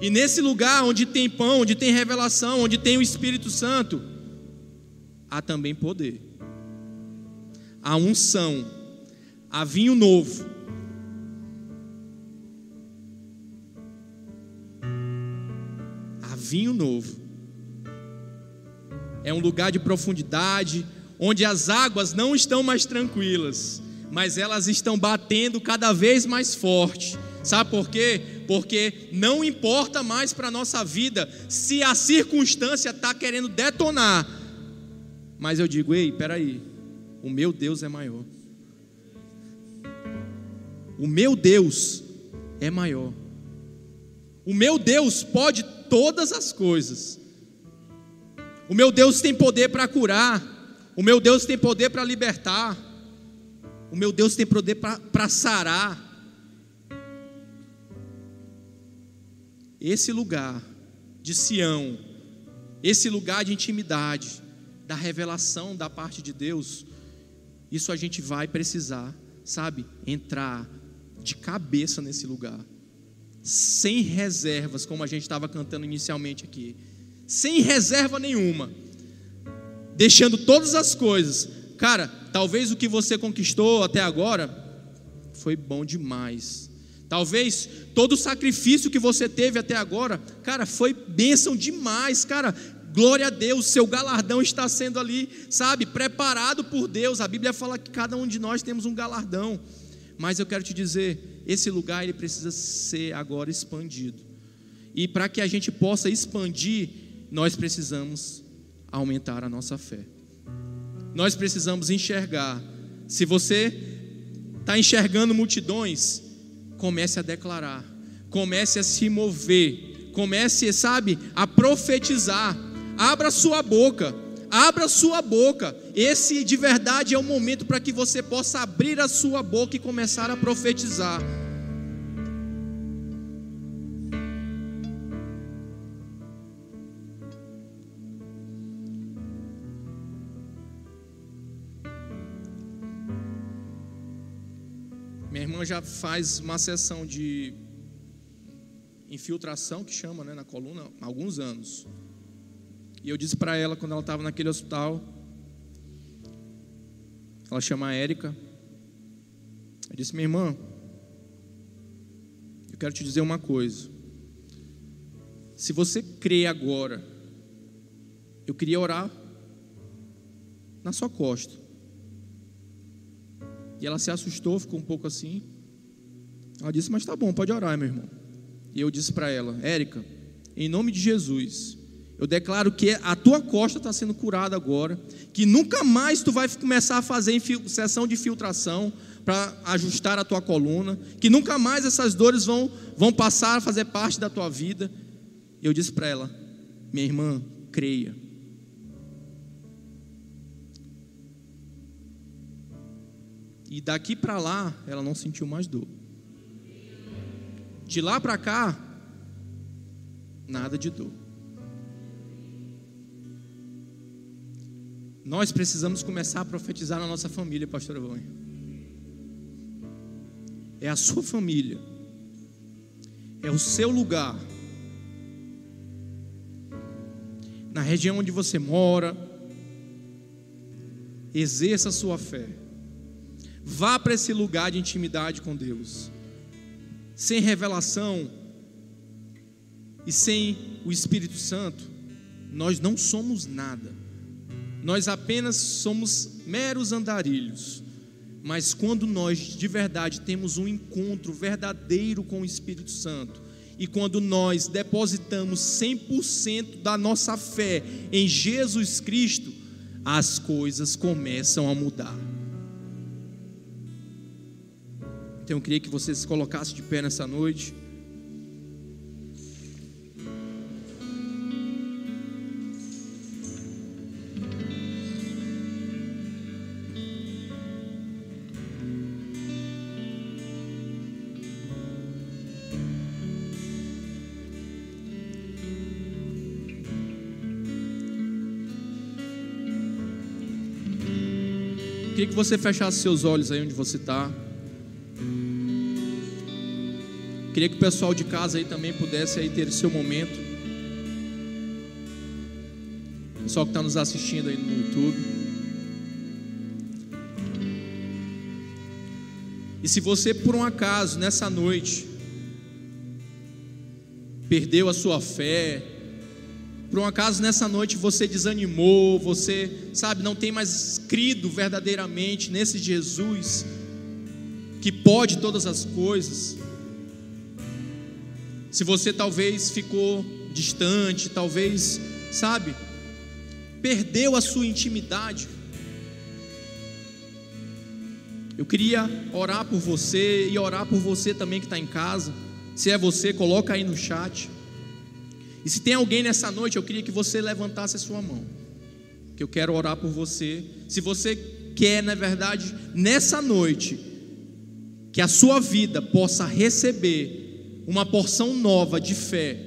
E nesse lugar onde tem pão, onde tem revelação, onde tem o Espírito Santo, há também poder. Há unção, há vinho novo, vinho novo. É um lugar de profundidade, onde as águas não estão mais tranquilas, mas elas estão batendo cada vez mais forte. Sabe por quê? Porque não importa mais para a nossa vida se a circunstância está querendo detonar. Mas eu digo, ei, peraí, o meu Deus é maior. O meu Deus é maior. O meu Deus pode todas as coisas. O meu Deus tem poder para curar. O meu Deus tem poder para libertar. O meu Deus tem poder para sarar. Esse lugar de Sião, esse lugar de intimidade, da revelação da parte de Deus, isso a gente vai precisar, sabe, entrar de cabeça nesse lugar sem reservas, como a gente estava cantando inicialmente aqui, sem reserva nenhuma, deixando todas as coisas. Cara, talvez o que você conquistou até agora foi bom demais. Talvez todo o sacrifício que você teve até agora, cara, foi bênção demais, cara. Glória a Deus, seu galardão está sendo ali, sabe, preparado por Deus. A Bíblia fala que cada um de nós temos um galardão. Mas eu quero te dizer, esse lugar ele precisa ser agora expandido. E para que a gente possa expandir, nós precisamos aumentar a nossa fé. Nós precisamos enxergar. Se você está enxergando multidões, comece a declarar, comece a se mover, comece, sabe, a profetizar. Abra sua boca. Abra sua boca. Esse de verdade é o momento para que você possa abrir a sua boca e começar a profetizar. Já faz uma sessão de infiltração, que chama, né, na coluna, há alguns anos. E eu disse para ela, quando ela estava naquele hospital, ela chama a Érica. Eu disse, minha irmã, eu quero te dizer uma coisa. Se você crê agora, eu queria orar na sua costa. E ela se assustou, ficou um pouco assim. Ela disse, mas tá bom, pode orar, meu irmão. E eu disse para ela, Érica, em nome de Jesus, eu declaro que a tua costa está sendo curada agora, que nunca mais tu vai começar a fazer sessão de filtração para ajustar a tua coluna, que nunca mais essas dores vão, vão passar a fazer parte da tua vida. Eu disse para ela, minha irmã, creia. E daqui para lá, ela não sentiu mais dor. De lá para cá, nada de dor. Nós precisamos começar a profetizar na nossa família, pastor Avonha. É a sua família. É o seu lugar. Na região onde você mora. Exerça a sua fé. Vá para esse lugar de intimidade com Deus. Sem revelação e sem o Espírito Santo, nós não somos nada. Nós apenas somos meros andarilhos. Mas quando nós de verdade temos um encontro verdadeiro com o Espírito Santo, E quando nós depositamos 100% da nossa fé em Jesus Cristo, as coisas começam a mudar. Então eu queria que você se colocasse de pé nessa noite. Queria que você fechasse seus olhos aí onde você está. Queria que o pessoal de casa aí também pudesse aí ter seu momento. O pessoal que está nos assistindo aí no YouTube. E se você por um acaso nessa noite perdeu a sua fé, por um acaso nessa noite você desanimou, você, sabe, não tem mais crido verdadeiramente nesse Jesus que pode todas as coisas. Se você talvez ficou distante, talvez, sabe, perdeu a sua intimidade. Eu queria orar por você e orar por você também que está em casa. Se é você, coloca aí no chat. E se tem alguém nessa noite, eu queria que você levantasse a sua mão. Que eu quero orar por você. Se você quer, na verdade, nessa noite, que a sua vida possa receber uma porção nova de fé,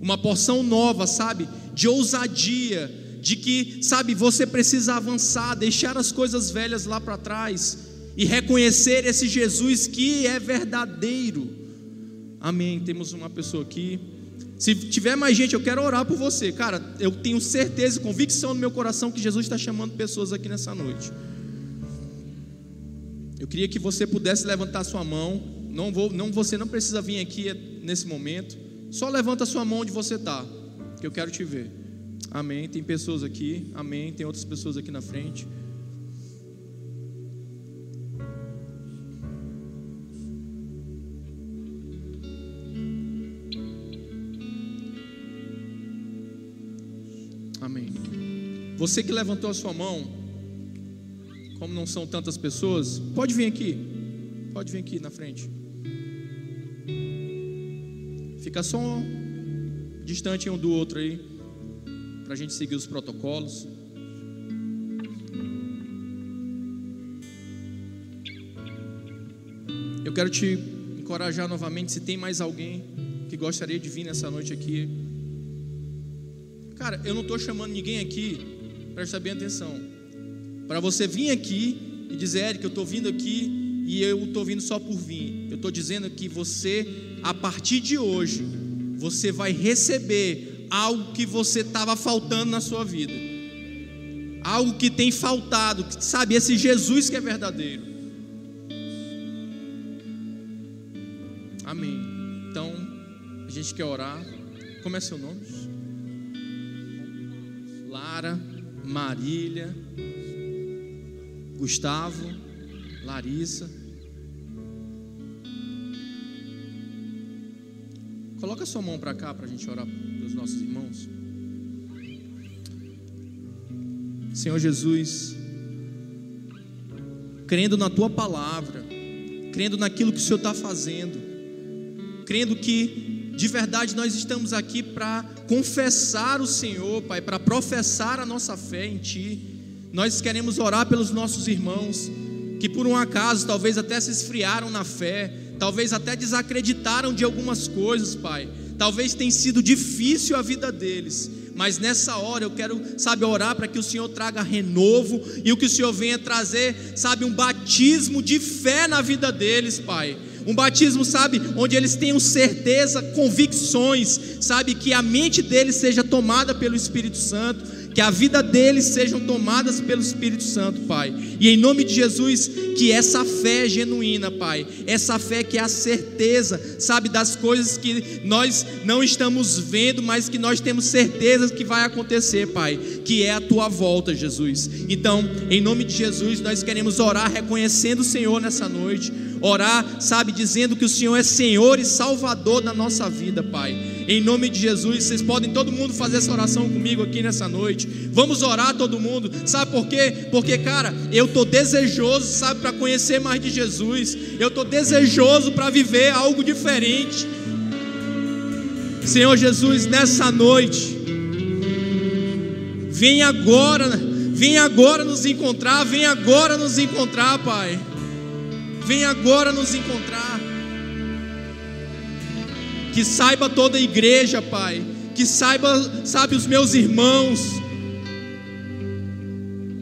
uma porção nova, sabe, de ousadia, de que, sabe, você precisa avançar, deixar as coisas velhas lá para trás e reconhecer esse Jesus que é verdadeiro. Amém. Temos uma pessoa aqui. Se tiver mais gente, eu quero orar por você. Cara, eu tenho certeza e convicção no meu coração que Jesus está chamando pessoas aqui nessa noite. Eu queria que você pudesse levantar sua mão. Não vou, não, você não precisa vir aqui nesse momento. Só levanta sua mão onde você está, que eu quero te ver. Amém. Tem pessoas aqui. Amém. Tem outras pessoas aqui na frente. Você que levantou a sua mão, como não são tantas pessoas, pode vir aqui. Pode vir aqui na frente. Fica só distante um do outro aí, para a gente seguir os protocolos. Eu quero te encorajar novamente. Se tem mais alguém que gostaria de vir nessa noite aqui, cara, eu não estou chamando ninguém aqui presta bem atenção. Para você vir aqui e dizer, Eric, eu estou vindo aqui e eu estou vindo só por vir. Eu estou dizendo que você, a partir de hoje, você vai receber algo que você estava faltando na sua vida. Algo que tem faltado, sabe? Esse Jesus que é verdadeiro. Amém. Então, a gente quer orar. Como é seu nome? Lara. Marília, Gustavo, Larissa. Coloca sua mão para cá para a gente orar pelos nossos irmãos. Senhor Jesus, crendo na tua palavra, crendo naquilo que o Senhor está fazendo, crendo que de verdade nós estamos aqui para confessar o Senhor, Pai, para professar a nossa fé em Ti. Nós queremos orar pelos nossos irmãos que por um acaso talvez até se esfriaram na fé, talvez até desacreditaram de algumas coisas, Pai. Talvez tenha sido difícil a vida deles, mas nessa hora eu quero, sabe, orar para que o Senhor traga renovo e o que o Senhor venha trazer, sabe, um batismo de fé na vida deles, Pai um batismo, sabe, onde eles tenham certeza, convicções, sabe, que a mente deles seja tomada pelo Espírito Santo, que a vida deles sejam tomadas pelo Espírito Santo, Pai. E em nome de Jesus, que essa fé genuína, Pai, essa fé que é a certeza, sabe, das coisas que nós não estamos vendo, mas que nós temos certeza que vai acontecer, Pai, que é a tua volta, Jesus. Então, em nome de Jesus, nós queremos orar reconhecendo o Senhor nessa noite orar, sabe, dizendo que o Senhor é Senhor e Salvador da nossa vida, Pai. Em nome de Jesus, vocês podem todo mundo fazer essa oração comigo aqui nessa noite. Vamos orar todo mundo. Sabe por quê? Porque, cara, eu tô desejoso, sabe, para conhecer mais de Jesus. Eu tô desejoso para viver algo diferente. Senhor Jesus, nessa noite, vem agora, vem agora nos encontrar, vem agora nos encontrar, Pai. Vem agora nos encontrar. Que saiba toda a igreja, Pai. Que saiba, sabe, os meus irmãos.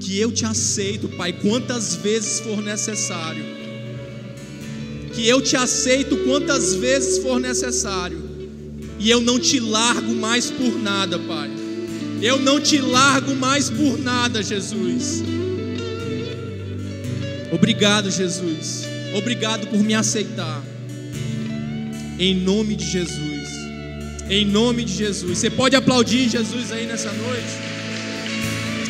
Que eu te aceito, Pai, quantas vezes for necessário. Que eu te aceito quantas vezes for necessário. E eu não te largo mais por nada, Pai. Eu não te largo mais por nada, Jesus. Obrigado, Jesus. Obrigado por me aceitar. Em nome de Jesus. Em nome de Jesus. Você pode aplaudir Jesus aí nessa noite?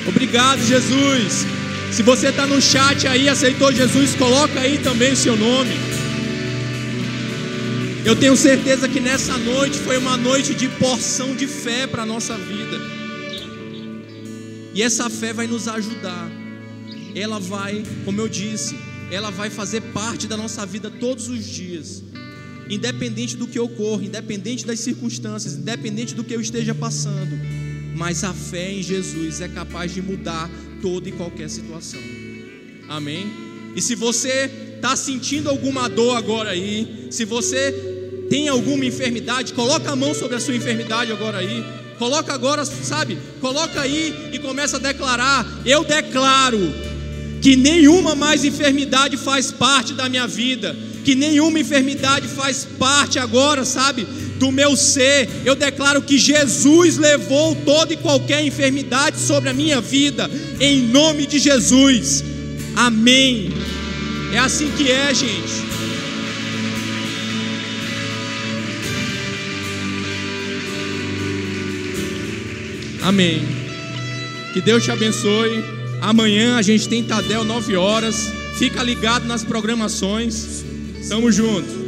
Obrigado, Jesus. Se você está no chat aí, aceitou Jesus, coloca aí também o seu nome. Eu tenho certeza que nessa noite foi uma noite de porção de fé para a nossa vida. E essa fé vai nos ajudar. Ela vai, como eu disse, ela vai fazer parte da nossa vida todos os dias. Independente do que ocorra, independente das circunstâncias, independente do que eu esteja passando, mas a fé em Jesus é capaz de mudar toda e qualquer situação. Amém? E se você está sentindo alguma dor agora aí, se você tem alguma enfermidade, coloca a mão sobre a sua enfermidade agora aí. Coloca agora, sabe? Coloca aí e começa a declarar: Eu declaro que nenhuma mais enfermidade faz parte da minha vida, que nenhuma enfermidade faz parte agora, sabe, do meu ser. Eu declaro que Jesus levou toda e qualquer enfermidade sobre a minha vida, em nome de Jesus. Amém. É assim que é, gente. Amém. Que Deus te abençoe. Amanhã a gente tem Tadel 9 horas. Fica ligado nas programações. Tamo junto.